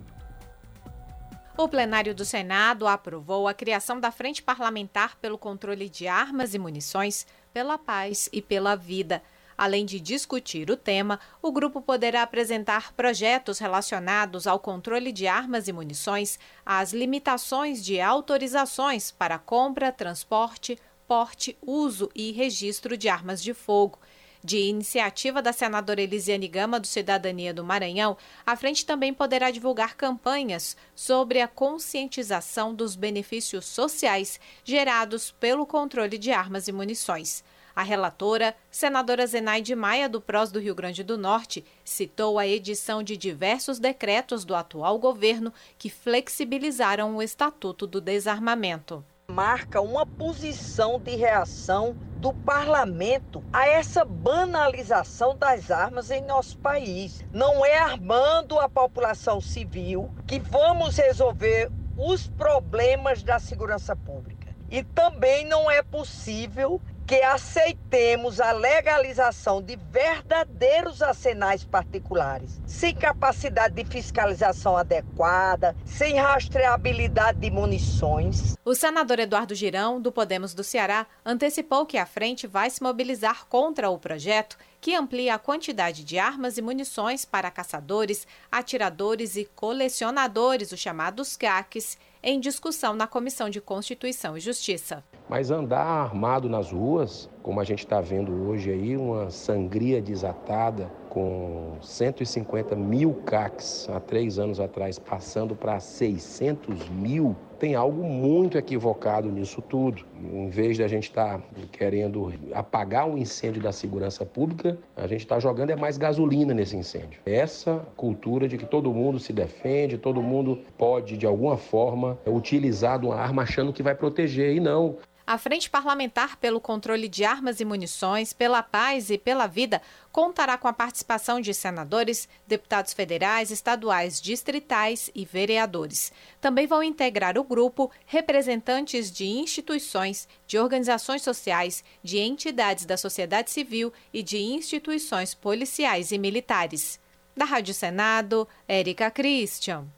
O plenário do Senado aprovou a criação da Frente Parlamentar pelo controle de armas e munições, pela paz e pela vida. Além de discutir o tema, o grupo poderá apresentar projetos relacionados ao controle de armas e munições, às limitações de autorizações para compra, transporte, porte, uso e registro de armas de fogo. De iniciativa da senadora Elisiane Gama, do Cidadania do Maranhão, a frente também poderá divulgar campanhas sobre a conscientização dos benefícios sociais gerados pelo controle de armas e munições. A relatora, senadora Zenaide Maia, do PROS do Rio Grande do Norte, citou a edição de diversos decretos do atual governo que flexibilizaram o Estatuto do Desarmamento. Marca uma posição de reação do parlamento a essa banalização das armas em nosso país. Não é armando a população civil que vamos resolver os problemas da segurança pública. E também não é possível que aceitemos a legalização de verdadeiros arsenais particulares, sem capacidade de fiscalização adequada, sem rastreabilidade de munições. O senador Eduardo Girão, do Podemos do Ceará, antecipou que a frente vai se mobilizar contra o projeto que amplia a quantidade de armas e munições para caçadores, atiradores e colecionadores, os chamados CACs, em discussão na Comissão de Constituição e Justiça. Mas andar armado nas ruas, como a gente está vendo hoje aí, uma sangria desatada, com 150 mil CACs há três anos atrás, passando para 600 mil, tem algo muito equivocado nisso tudo. Em vez de a gente estar tá querendo apagar o incêndio da segurança pública, a gente está jogando é mais gasolina nesse incêndio. Essa cultura de que todo mundo se defende, todo mundo pode, de alguma forma, utilizar uma arma achando que vai proteger, e não. A Frente Parlamentar pelo Controle de Armas e Munições, pela Paz e pela Vida contará com a participação de senadores, deputados federais, estaduais, distritais e vereadores. Também vão integrar o grupo representantes de instituições, de organizações sociais, de entidades da sociedade civil e de instituições policiais e militares. Da Rádio Senado, Érica Christian.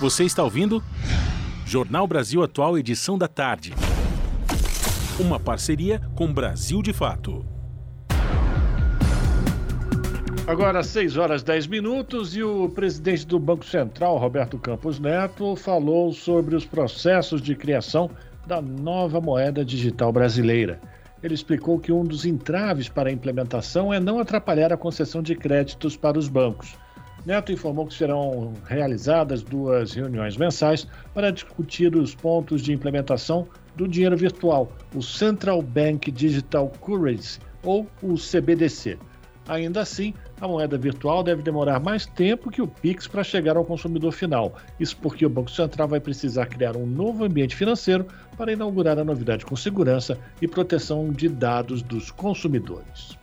Você está ouvindo? Jornal Brasil Atual, edição da tarde. Uma parceria com Brasil de Fato. Agora, 6 horas 10 minutos, e o presidente do Banco Central, Roberto Campos Neto, falou sobre os processos de criação da nova moeda digital brasileira. Ele explicou que um dos entraves para a implementação é não atrapalhar a concessão de créditos para os bancos. Neto informou que serão realizadas duas reuniões mensais para discutir os pontos de implementação do dinheiro virtual, o Central Bank Digital Currency, ou o CBDC. Ainda assim, a moeda virtual deve demorar mais tempo que o Pix para chegar ao consumidor final. Isso porque o Banco Central vai precisar criar um novo ambiente financeiro para inaugurar a novidade com segurança e proteção de dados dos consumidores.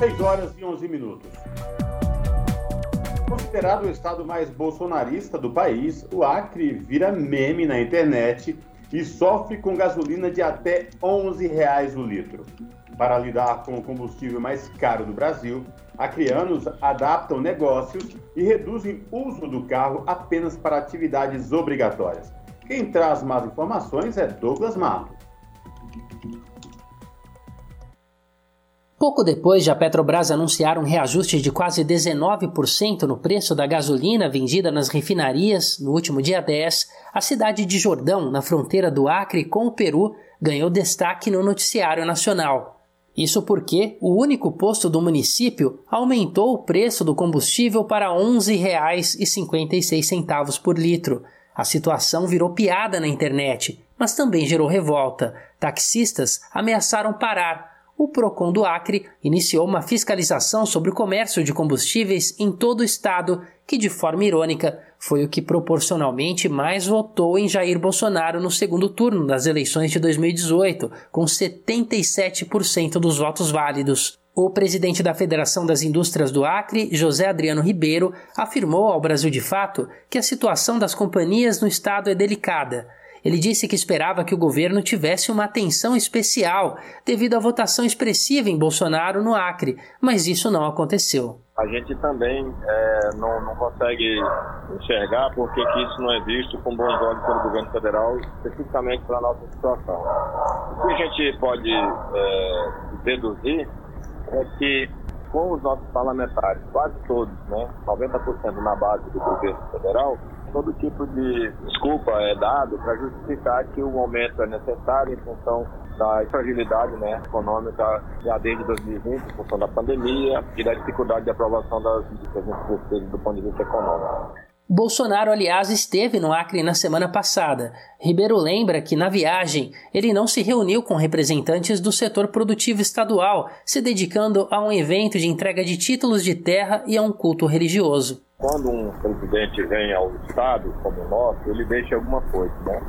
6 horas e 11 minutos. Considerado o estado mais bolsonarista do país, o Acre vira meme na internet e sofre com gasolina de até 11 reais o litro. Para lidar com o combustível mais caro do Brasil, acreanos adaptam negócios e reduzem o uso do carro apenas para atividades obrigatórias. Quem traz mais informações é Douglas Mato. Pouco depois de a Petrobras anunciar um reajuste de quase 19% no preço da gasolina vendida nas refinarias no último dia 10, a cidade de Jordão, na fronteira do Acre com o Peru, ganhou destaque no noticiário nacional. Isso porque o único posto do município aumentou o preço do combustível para R$ 11,56 por litro. A situação virou piada na internet, mas também gerou revolta. Taxistas ameaçaram parar o Procon do Acre iniciou uma fiscalização sobre o comércio de combustíveis em todo o estado, que de forma irônica foi o que proporcionalmente mais votou em Jair Bolsonaro no segundo turno das eleições de 2018, com 77% dos votos válidos. O presidente da Federação das Indústrias do Acre, José Adriano Ribeiro, afirmou ao Brasil de Fato que a situação das companhias no estado é delicada ele disse que esperava que o governo tivesse uma atenção especial devido à votação expressiva em Bolsonaro no Acre, mas isso não aconteceu. A gente também é, não, não, consegue enxergar porque que isso não é visto com bons olhos pelo governo federal, especificamente para a nossa situação. O que a gente pode é, deduzir é que com os nossos parlamentares, quase todos, né, 90% na base do governo federal, todo tipo de desculpa é dado para justificar que o aumento é necessário em função da fragilidade né, econômica já desde 2020, em função da pandemia e da dificuldade de aprovação das despesas do ponto de vista econômico. Bolsonaro, aliás, esteve no Acre na semana passada. Ribeiro lembra que, na viagem, ele não se reuniu com representantes do setor produtivo estadual, se dedicando a um evento de entrega de títulos de terra e a um culto religioso. Quando um presidente vem ao Estado, como o nosso, ele deixa alguma coisa, né?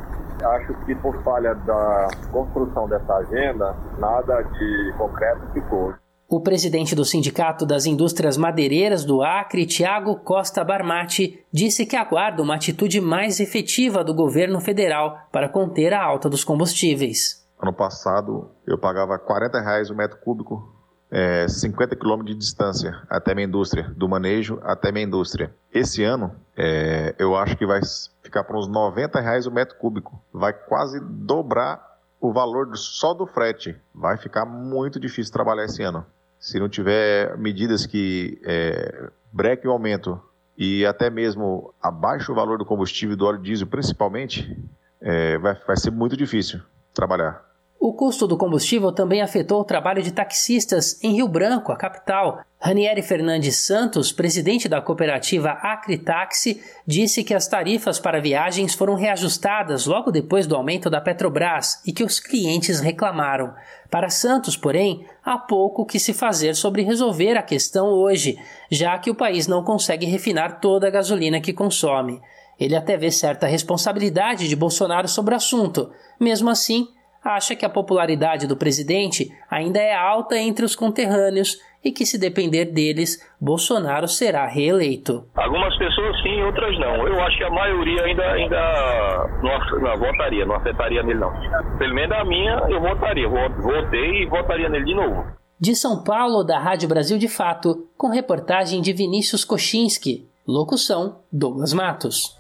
Acho que por falha da construção dessa agenda, nada de concreto ficou. O presidente do Sindicato das Indústrias Madeireiras do Acre, Tiago Costa Barmati, disse que aguarda uma atitude mais efetiva do governo federal para conter a alta dos combustíveis. Ano passado, eu pagava 40 reais o metro cúbico, é, 50 quilômetros de distância até minha indústria, do manejo até minha indústria. Esse ano, é, eu acho que vai ficar para uns 90 reais o metro cúbico. Vai quase dobrar o valor só do frete. Vai ficar muito difícil trabalhar esse ano se não tiver medidas que é, brequem o aumento e até mesmo abaixo o valor do combustível do óleo diesel, principalmente, é, vai, vai ser muito difícil trabalhar. O custo do combustível também afetou o trabalho de taxistas em Rio Branco, a capital. Ranieri Fernandes Santos, presidente da cooperativa Acre Táxi, disse que as tarifas para viagens foram reajustadas logo depois do aumento da Petrobras e que os clientes reclamaram. Para Santos, porém, há pouco que se fazer sobre resolver a questão hoje, já que o país não consegue refinar toda a gasolina que consome. Ele até vê certa responsabilidade de Bolsonaro sobre o assunto. Mesmo assim, acha que a popularidade do presidente ainda é alta entre os conterrâneos e que, se depender deles, Bolsonaro será reeleito. Algumas pessoas sim, outras não. Eu acho que a maioria ainda, ainda não, não votaria, não afetaria nele, não. Pelo menos a minha, eu votaria. Votei e votaria nele de novo. De São Paulo, da Rádio Brasil de Fato, com reportagem de Vinícius Kochinski. Locução: Douglas Matos.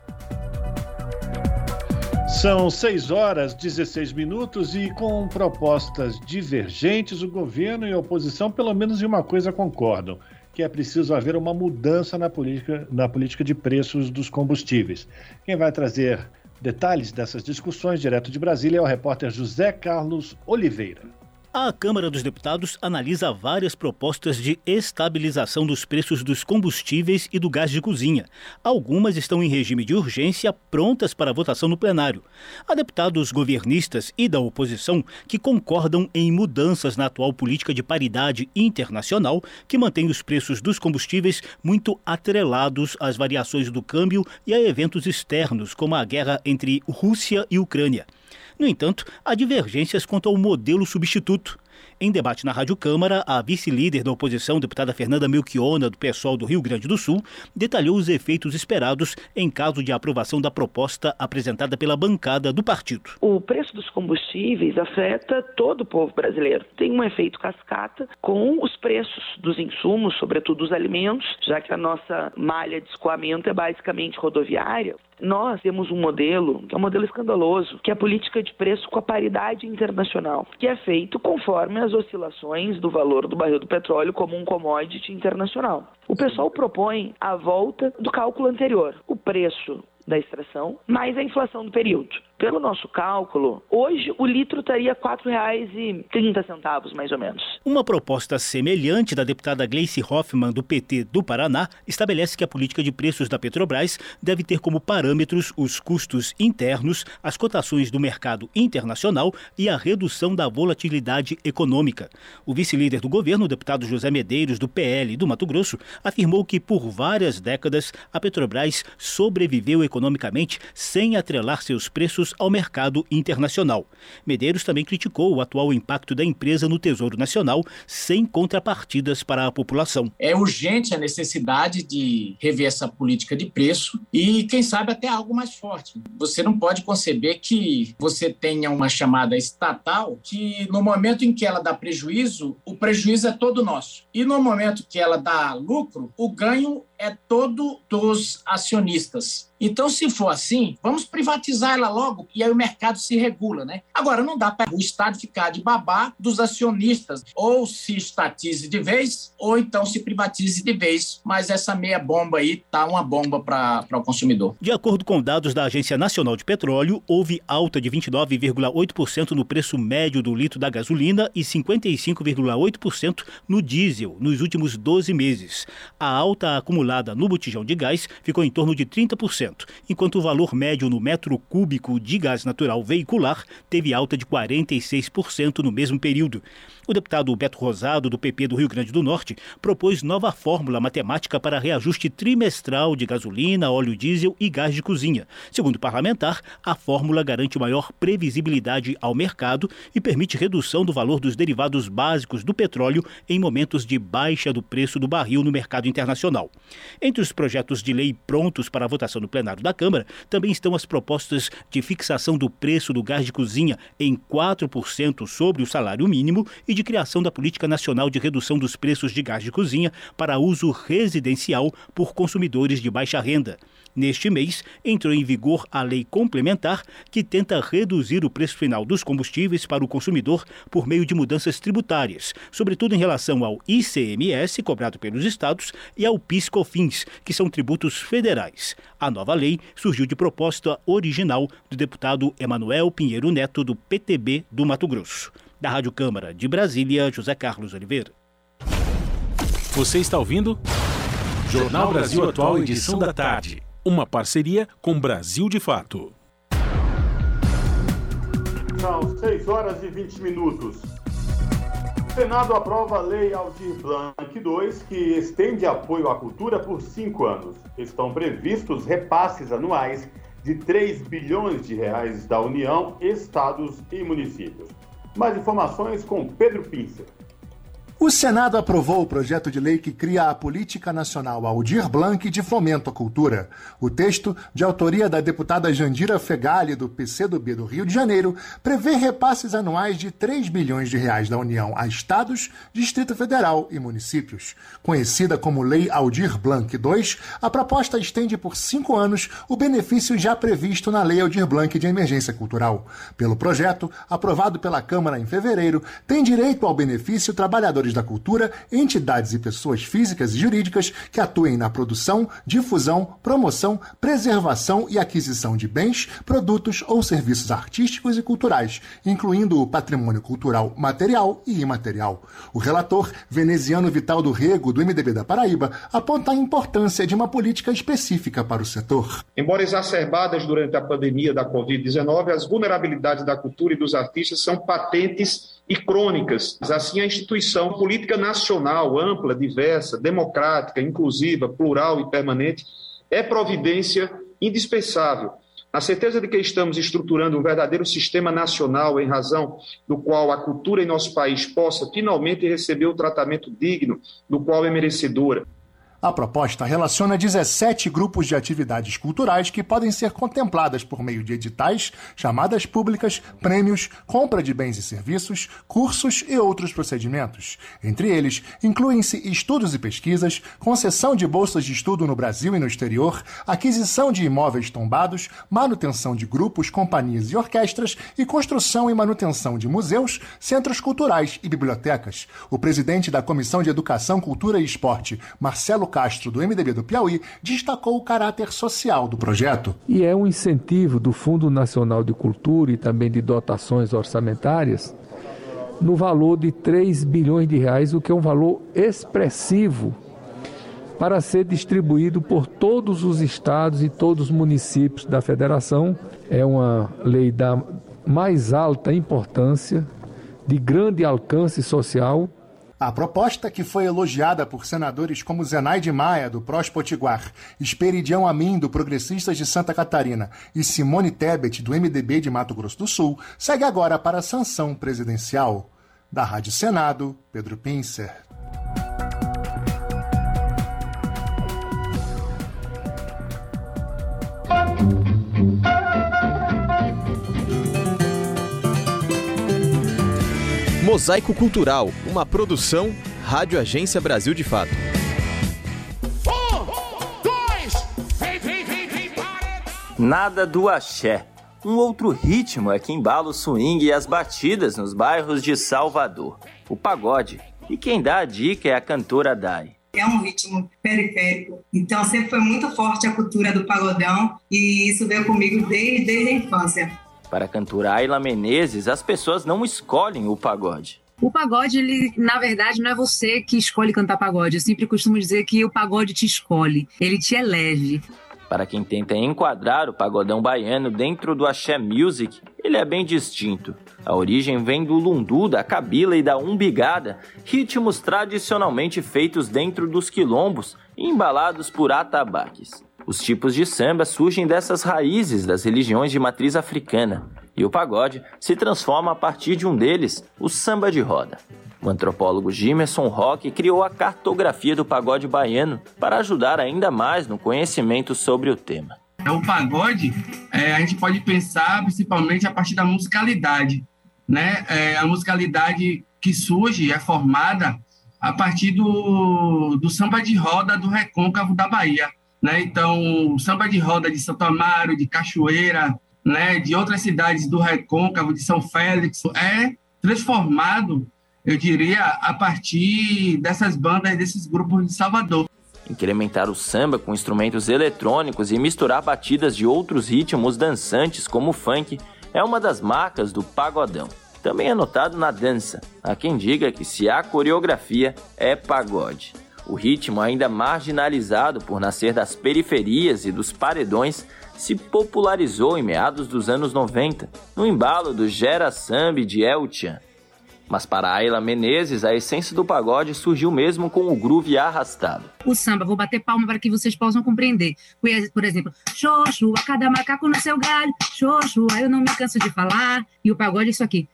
São 6 horas 16 minutos e com propostas divergentes, o governo e a oposição, pelo menos em uma coisa, concordam: que é preciso haver uma mudança na política, na política de preços dos combustíveis. Quem vai trazer detalhes dessas discussões direto de Brasília é o repórter José Carlos Oliveira. A Câmara dos Deputados analisa várias propostas de estabilização dos preços dos combustíveis e do gás de cozinha. Algumas estão em regime de urgência, prontas para votação no plenário. Há deputados governistas e da oposição que concordam em mudanças na atual política de paridade internacional, que mantém os preços dos combustíveis muito atrelados às variações do câmbio e a eventos externos, como a guerra entre Rússia e Ucrânia. No entanto, há divergências quanto ao modelo substituto. Em debate na Rádio Câmara, a vice-líder da oposição, deputada Fernanda Melchiona, do PSOL do Rio Grande do Sul, detalhou os efeitos esperados em caso de aprovação da proposta apresentada pela bancada do partido. O preço dos combustíveis afeta todo o povo brasileiro. Tem um efeito cascata com os preços dos insumos, sobretudo os alimentos, já que a nossa malha de escoamento é basicamente rodoviária. Nós temos um modelo, que é um modelo escandaloso, que é a política de preço com a paridade internacional, que é feito conforme as oscilações do valor do barril do petróleo como um commodity internacional. O pessoal propõe a volta do cálculo anterior. O preço da extração, mais a inflação do período. Pelo nosso cálculo, hoje o litro estaria R$ 4,30, mais ou menos. Uma proposta semelhante da deputada Gleice Hoffmann, do PT do Paraná, estabelece que a política de preços da Petrobras deve ter como parâmetros os custos internos, as cotações do mercado internacional e a redução da volatilidade econômica. O vice-líder do governo, o deputado José Medeiros, do PL do Mato Grosso, afirmou que por várias décadas a Petrobras sobreviveu economicamente sem atrelar seus preços ao mercado internacional. Medeiros também criticou o atual impacto da empresa no Tesouro Nacional, sem contrapartidas para a população. É urgente a necessidade de rever essa política de preço e, quem sabe, até algo mais forte. Você não pode conceber que você tenha uma chamada estatal que, no momento em que ela dá prejuízo, o prejuízo é todo nosso. E no momento que ela dá lucro, o ganho é todo dos acionistas. Então, se for assim, vamos privatizar ela logo e aí o mercado se regula, né? Agora, não dá para o Estado ficar de babá dos acionistas. Ou se estatize de vez, ou então se privatize de vez. Mas essa meia bomba aí tá uma bomba para o consumidor. De acordo com dados da Agência Nacional de Petróleo, houve alta de 29,8% no preço médio do litro da gasolina e 55,8% no diesel nos últimos 12 meses. A alta acumulada no botijão de gás ficou em torno de 30%, enquanto o valor médio no metro cúbico de gás natural veicular teve alta de 46% no mesmo período. O deputado Beto Rosado, do PP do Rio Grande do Norte, propôs nova fórmula matemática para reajuste trimestral de gasolina, óleo diesel e gás de cozinha. Segundo o parlamentar, a fórmula garante maior previsibilidade ao mercado e permite redução do valor dos derivados básicos do petróleo em momentos de baixa do preço do barril no mercado internacional. Entre os projetos de lei prontos para votação no plenário da Câmara, também estão as propostas de fixação do preço do gás de cozinha em 4% sobre o salário mínimo e de criação da Política Nacional de Redução dos Preços de Gás de Cozinha para uso residencial por consumidores de baixa renda. Neste mês, entrou em vigor a lei complementar que tenta reduzir o preço final dos combustíveis para o consumidor por meio de mudanças tributárias, sobretudo em relação ao ICMS cobrado pelos estados e ao PIS/COFINS, que são tributos federais. A nova lei surgiu de proposta original do deputado Emanuel Pinheiro Neto do PTB do Mato Grosso. Da Rádio Câmara de Brasília, José Carlos Oliveira. Você está ouvindo? Jornal Brasil Atual, edição da tarde. Uma parceria com Brasil de Fato. São 6 horas e 20 minutos. O Senado aprova a Lei Aldir Blanc II, que estende apoio à cultura por cinco anos. Estão previstos repasses anuais de 3 bilhões de reais da União, estados e municípios. Mais informações com Pedro Pincer. O Senado aprovou o projeto de lei que cria a Política Nacional Aldir Blanc de Fomento à Cultura. O texto, de autoria da deputada Jandira Fegali, do PCdoB do Rio de Janeiro, prevê repasses anuais de 3 bilhões de reais da União a estados, Distrito Federal e municípios. Conhecida como Lei Aldir Blanc II, a proposta estende por cinco anos o benefício já previsto na Lei Aldir Blanc de Emergência Cultural. Pelo projeto, aprovado pela Câmara em fevereiro, tem direito ao benefício trabalhadores da cultura, entidades e pessoas físicas e jurídicas que atuem na produção, difusão, promoção, preservação e aquisição de bens, produtos ou serviços artísticos e culturais, incluindo o patrimônio cultural material e imaterial. O relator, veneziano Vital do Rego, do MDB da Paraíba, aponta a importância de uma política específica para o setor. Embora exacerbadas durante a pandemia da Covid-19, as vulnerabilidades da cultura e dos artistas são patentes e crônicas. Assim, a instituição política nacional ampla, diversa, democrática, inclusiva, plural e permanente é providência indispensável. Na certeza de que estamos estruturando um verdadeiro sistema nacional em razão do qual a cultura em nosso país possa finalmente receber o tratamento digno do qual é merecedora. A proposta relaciona 17 grupos de atividades culturais que podem ser contempladas por meio de editais, chamadas públicas, prêmios, compra de bens e serviços, cursos e outros procedimentos. Entre eles, incluem-se estudos e pesquisas, concessão de bolsas de estudo no Brasil e no exterior, aquisição de imóveis tombados, manutenção de grupos, companhias e orquestras e construção e manutenção de museus, centros culturais e bibliotecas. O presidente da Comissão de Educação, Cultura e Esporte, Marcelo Castro, do MDB do Piauí, destacou o caráter social do projeto. E é um incentivo do Fundo Nacional de Cultura e também de dotações orçamentárias no valor de 3 bilhões de reais, o que é um valor expressivo para ser distribuído por todos os estados e todos os municípios da federação. É uma lei da mais alta importância, de grande alcance social a proposta, que foi elogiada por senadores como Zenaide Maia, do Prós Potiguar, Esperidião Amin, do Progressistas de Santa Catarina, e Simone Tebet, do MDB de Mato Grosso do Sul, segue agora para a sanção presidencial. Da Rádio Senado, Pedro Pincer. Mosaico Cultural, uma produção Rádio Agência Brasil de Fato. Nada do axé. Um outro ritmo é que embala o swing e as batidas nos bairros de Salvador. O pagode. E quem dá a dica é a cantora Dai. É um ritmo periférico, então sempre foi muito forte a cultura do pagodão e isso veio comigo desde, desde a infância. Para a cantora Ayla Menezes, as pessoas não escolhem o pagode. O pagode, ele, na verdade, não é você que escolhe cantar pagode. Eu sempre costumo dizer que o pagode te escolhe, ele te eleve. Para quem tenta enquadrar o pagodão baiano dentro do axé music, ele é bem distinto. A origem vem do lundu, da cabila e da umbigada, ritmos tradicionalmente feitos dentro dos quilombos e embalados por atabaques. Os tipos de samba surgem dessas raízes das religiões de matriz africana, e o pagode se transforma a partir de um deles, o samba de roda. O antropólogo Jimerson Roque criou a cartografia do pagode baiano para ajudar ainda mais no conhecimento sobre o tema. O pagode, é, a gente pode pensar principalmente a partir da musicalidade. Né? É, a musicalidade que surge é formada a partir do, do samba de roda do recôncavo da Bahia. Né? Então, samba de roda de Santo Amaro, de Cachoeira, né, de outras cidades do Recôncavo, de São Félix, é transformado, eu diria, a partir dessas bandas, desses grupos de Salvador. Incrementar o samba com instrumentos eletrônicos e misturar batidas de outros ritmos dançantes como o funk é uma das marcas do pagodão. Também é notado na dança. Há quem diga que se há coreografia, é pagode. O ritmo, ainda marginalizado por nascer das periferias e dos paredões, se popularizou em meados dos anos 90, no embalo do Gera Samba de El Chan. Mas para Ayla Menezes, a essência do pagode surgiu mesmo com o groove arrastado. O samba, vou bater palma para que vocês possam compreender. Por exemplo, xoxo, a cada macaco no seu galho, xoxo, eu não me canso de falar. E o pagode é isso aqui.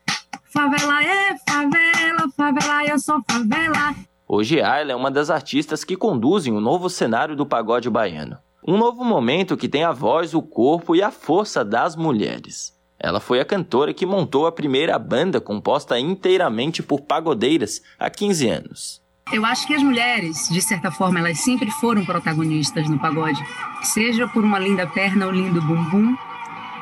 Favela é favela, favela eu sou favela. Hoje Ayla é uma das artistas que conduzem o novo cenário do pagode baiano. Um novo momento que tem a voz, o corpo e a força das mulheres. Ela foi a cantora que montou a primeira banda composta inteiramente por pagodeiras há 15 anos. Eu acho que as mulheres, de certa forma, elas sempre foram protagonistas no pagode. Seja por uma linda perna ou lindo bumbum,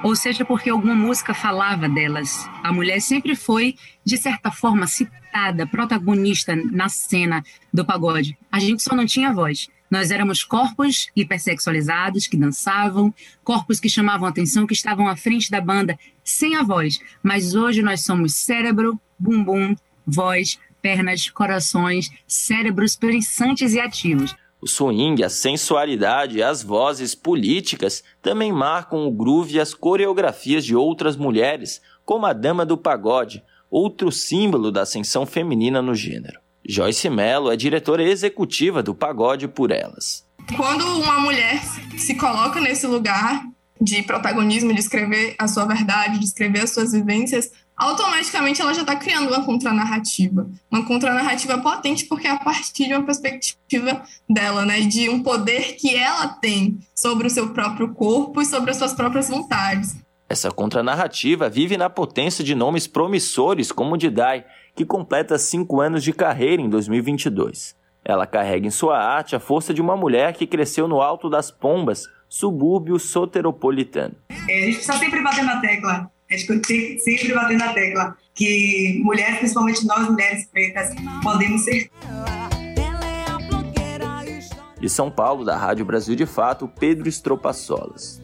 ou seja porque alguma música falava delas. A mulher sempre foi, de certa forma, citada, protagonista na cena do pagode. A gente só não tinha voz. Nós éramos corpos hipersexualizados que dançavam, corpos que chamavam atenção, que estavam à frente da banda sem a voz. Mas hoje nós somos cérebro, bumbum, voz, pernas, corações, cérebros pensantes e ativos. O swing, a sensualidade as vozes políticas também marcam o groove e as coreografias de outras mulheres, como a Dama do Pagode, outro símbolo da ascensão feminina no gênero. Joyce Mello é diretora executiva do Pagode por Elas. Quando uma mulher se coloca nesse lugar de protagonismo, de escrever a sua verdade, de escrever as suas vivências, automaticamente ela já está criando uma contranarrativa. Uma contranarrativa potente, porque é a partir de uma perspectiva dela, né? De um poder que ela tem sobre o seu próprio corpo e sobre as suas próprias vontades. Essa contranarrativa vive na potência de nomes promissores como o de Dai, que completa cinco anos de carreira em 2022. Ela carrega em sua arte a força de uma mulher que cresceu no Alto das Pombas, subúrbio soteropolitano. É, a gente precisa sempre bater na tecla, a gente tem sempre bater na tecla que mulheres, principalmente nós mulheres pretas, podemos ser. De São Paulo, da Rádio Brasil de Fato, Pedro Estropaçolas.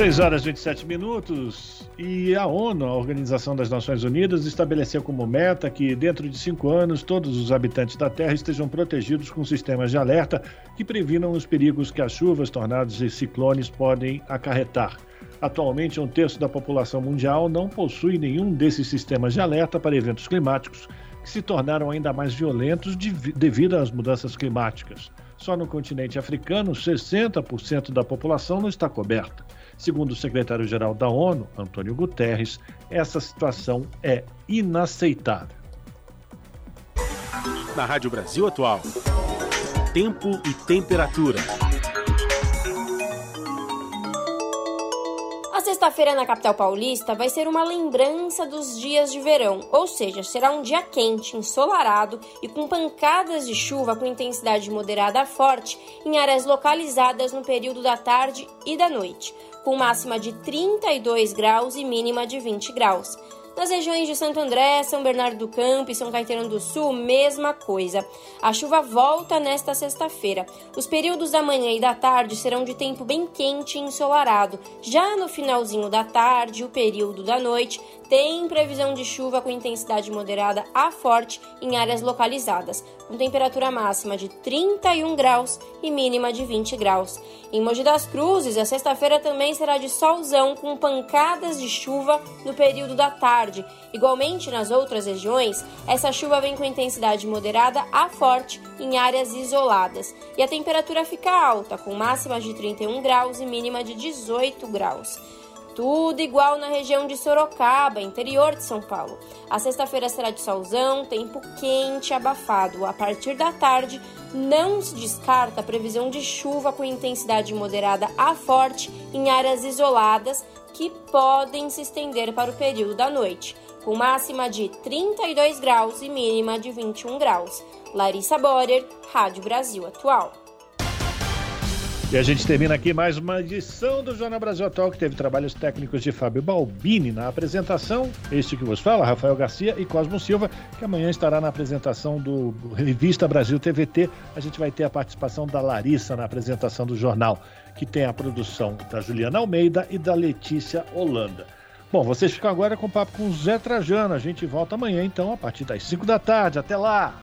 6 horas e 27 minutos e a ONU, a Organização das Nações Unidas, estabeleceu como meta que dentro de cinco anos todos os habitantes da Terra estejam protegidos com sistemas de alerta que previnam os perigos que as chuvas, tornados e ciclones podem acarretar. Atualmente, um terço da população mundial não possui nenhum desses sistemas de alerta para eventos climáticos que se tornaram ainda mais violentos devido às mudanças climáticas. Só no continente africano, 60% da população não está coberta. Segundo o secretário-geral da ONU, Antônio Guterres, essa situação é inaceitável. Na Rádio Brasil Atual, tempo e temperatura. A sexta-feira na capital paulista vai ser uma lembrança dos dias de verão, ou seja, será um dia quente, ensolarado e com pancadas de chuva com intensidade moderada a forte em áreas localizadas no período da tarde e da noite com máxima de 32 graus e mínima de 20 graus. Nas regiões de Santo André, São Bernardo do Campo e São Caetano do Sul, mesma coisa. A chuva volta nesta sexta-feira. Os períodos da manhã e da tarde serão de tempo bem quente e ensolarado. Já no finalzinho da tarde, o período da noite, tem previsão de chuva com intensidade moderada a forte em áreas localizadas, com temperatura máxima de 31 graus e mínima de 20 graus. Em Mogi das Cruzes, a sexta-feira também será de solzão com pancadas de chuva no período da tarde. Igualmente nas outras regiões, essa chuva vem com intensidade moderada a forte em áreas isoladas. E a temperatura fica alta, com máxima de 31 graus e mínima de 18 graus. Tudo igual na região de Sorocaba, interior de São Paulo. A sexta-feira será de solzão, tempo quente abafado. A partir da tarde, não se descarta a previsão de chuva com intensidade moderada a forte em áreas isoladas que podem se estender para o período da noite, com máxima de 32 graus e mínima de 21 graus. Larissa Borer, Rádio Brasil Atual. E a gente termina aqui mais uma edição do Jornal Brasil Atual, que teve trabalhos técnicos de Fábio Balbini na apresentação. Este que vos fala, Rafael Garcia e Cosmo Silva, que amanhã estará na apresentação do Revista Brasil TVT. A gente vai ter a participação da Larissa na apresentação do jornal, que tem a produção da Juliana Almeida e da Letícia Holanda. Bom, vocês ficam agora com o papo com o Zé Trajano. A gente volta amanhã, então, a partir das 5 da tarde. Até lá!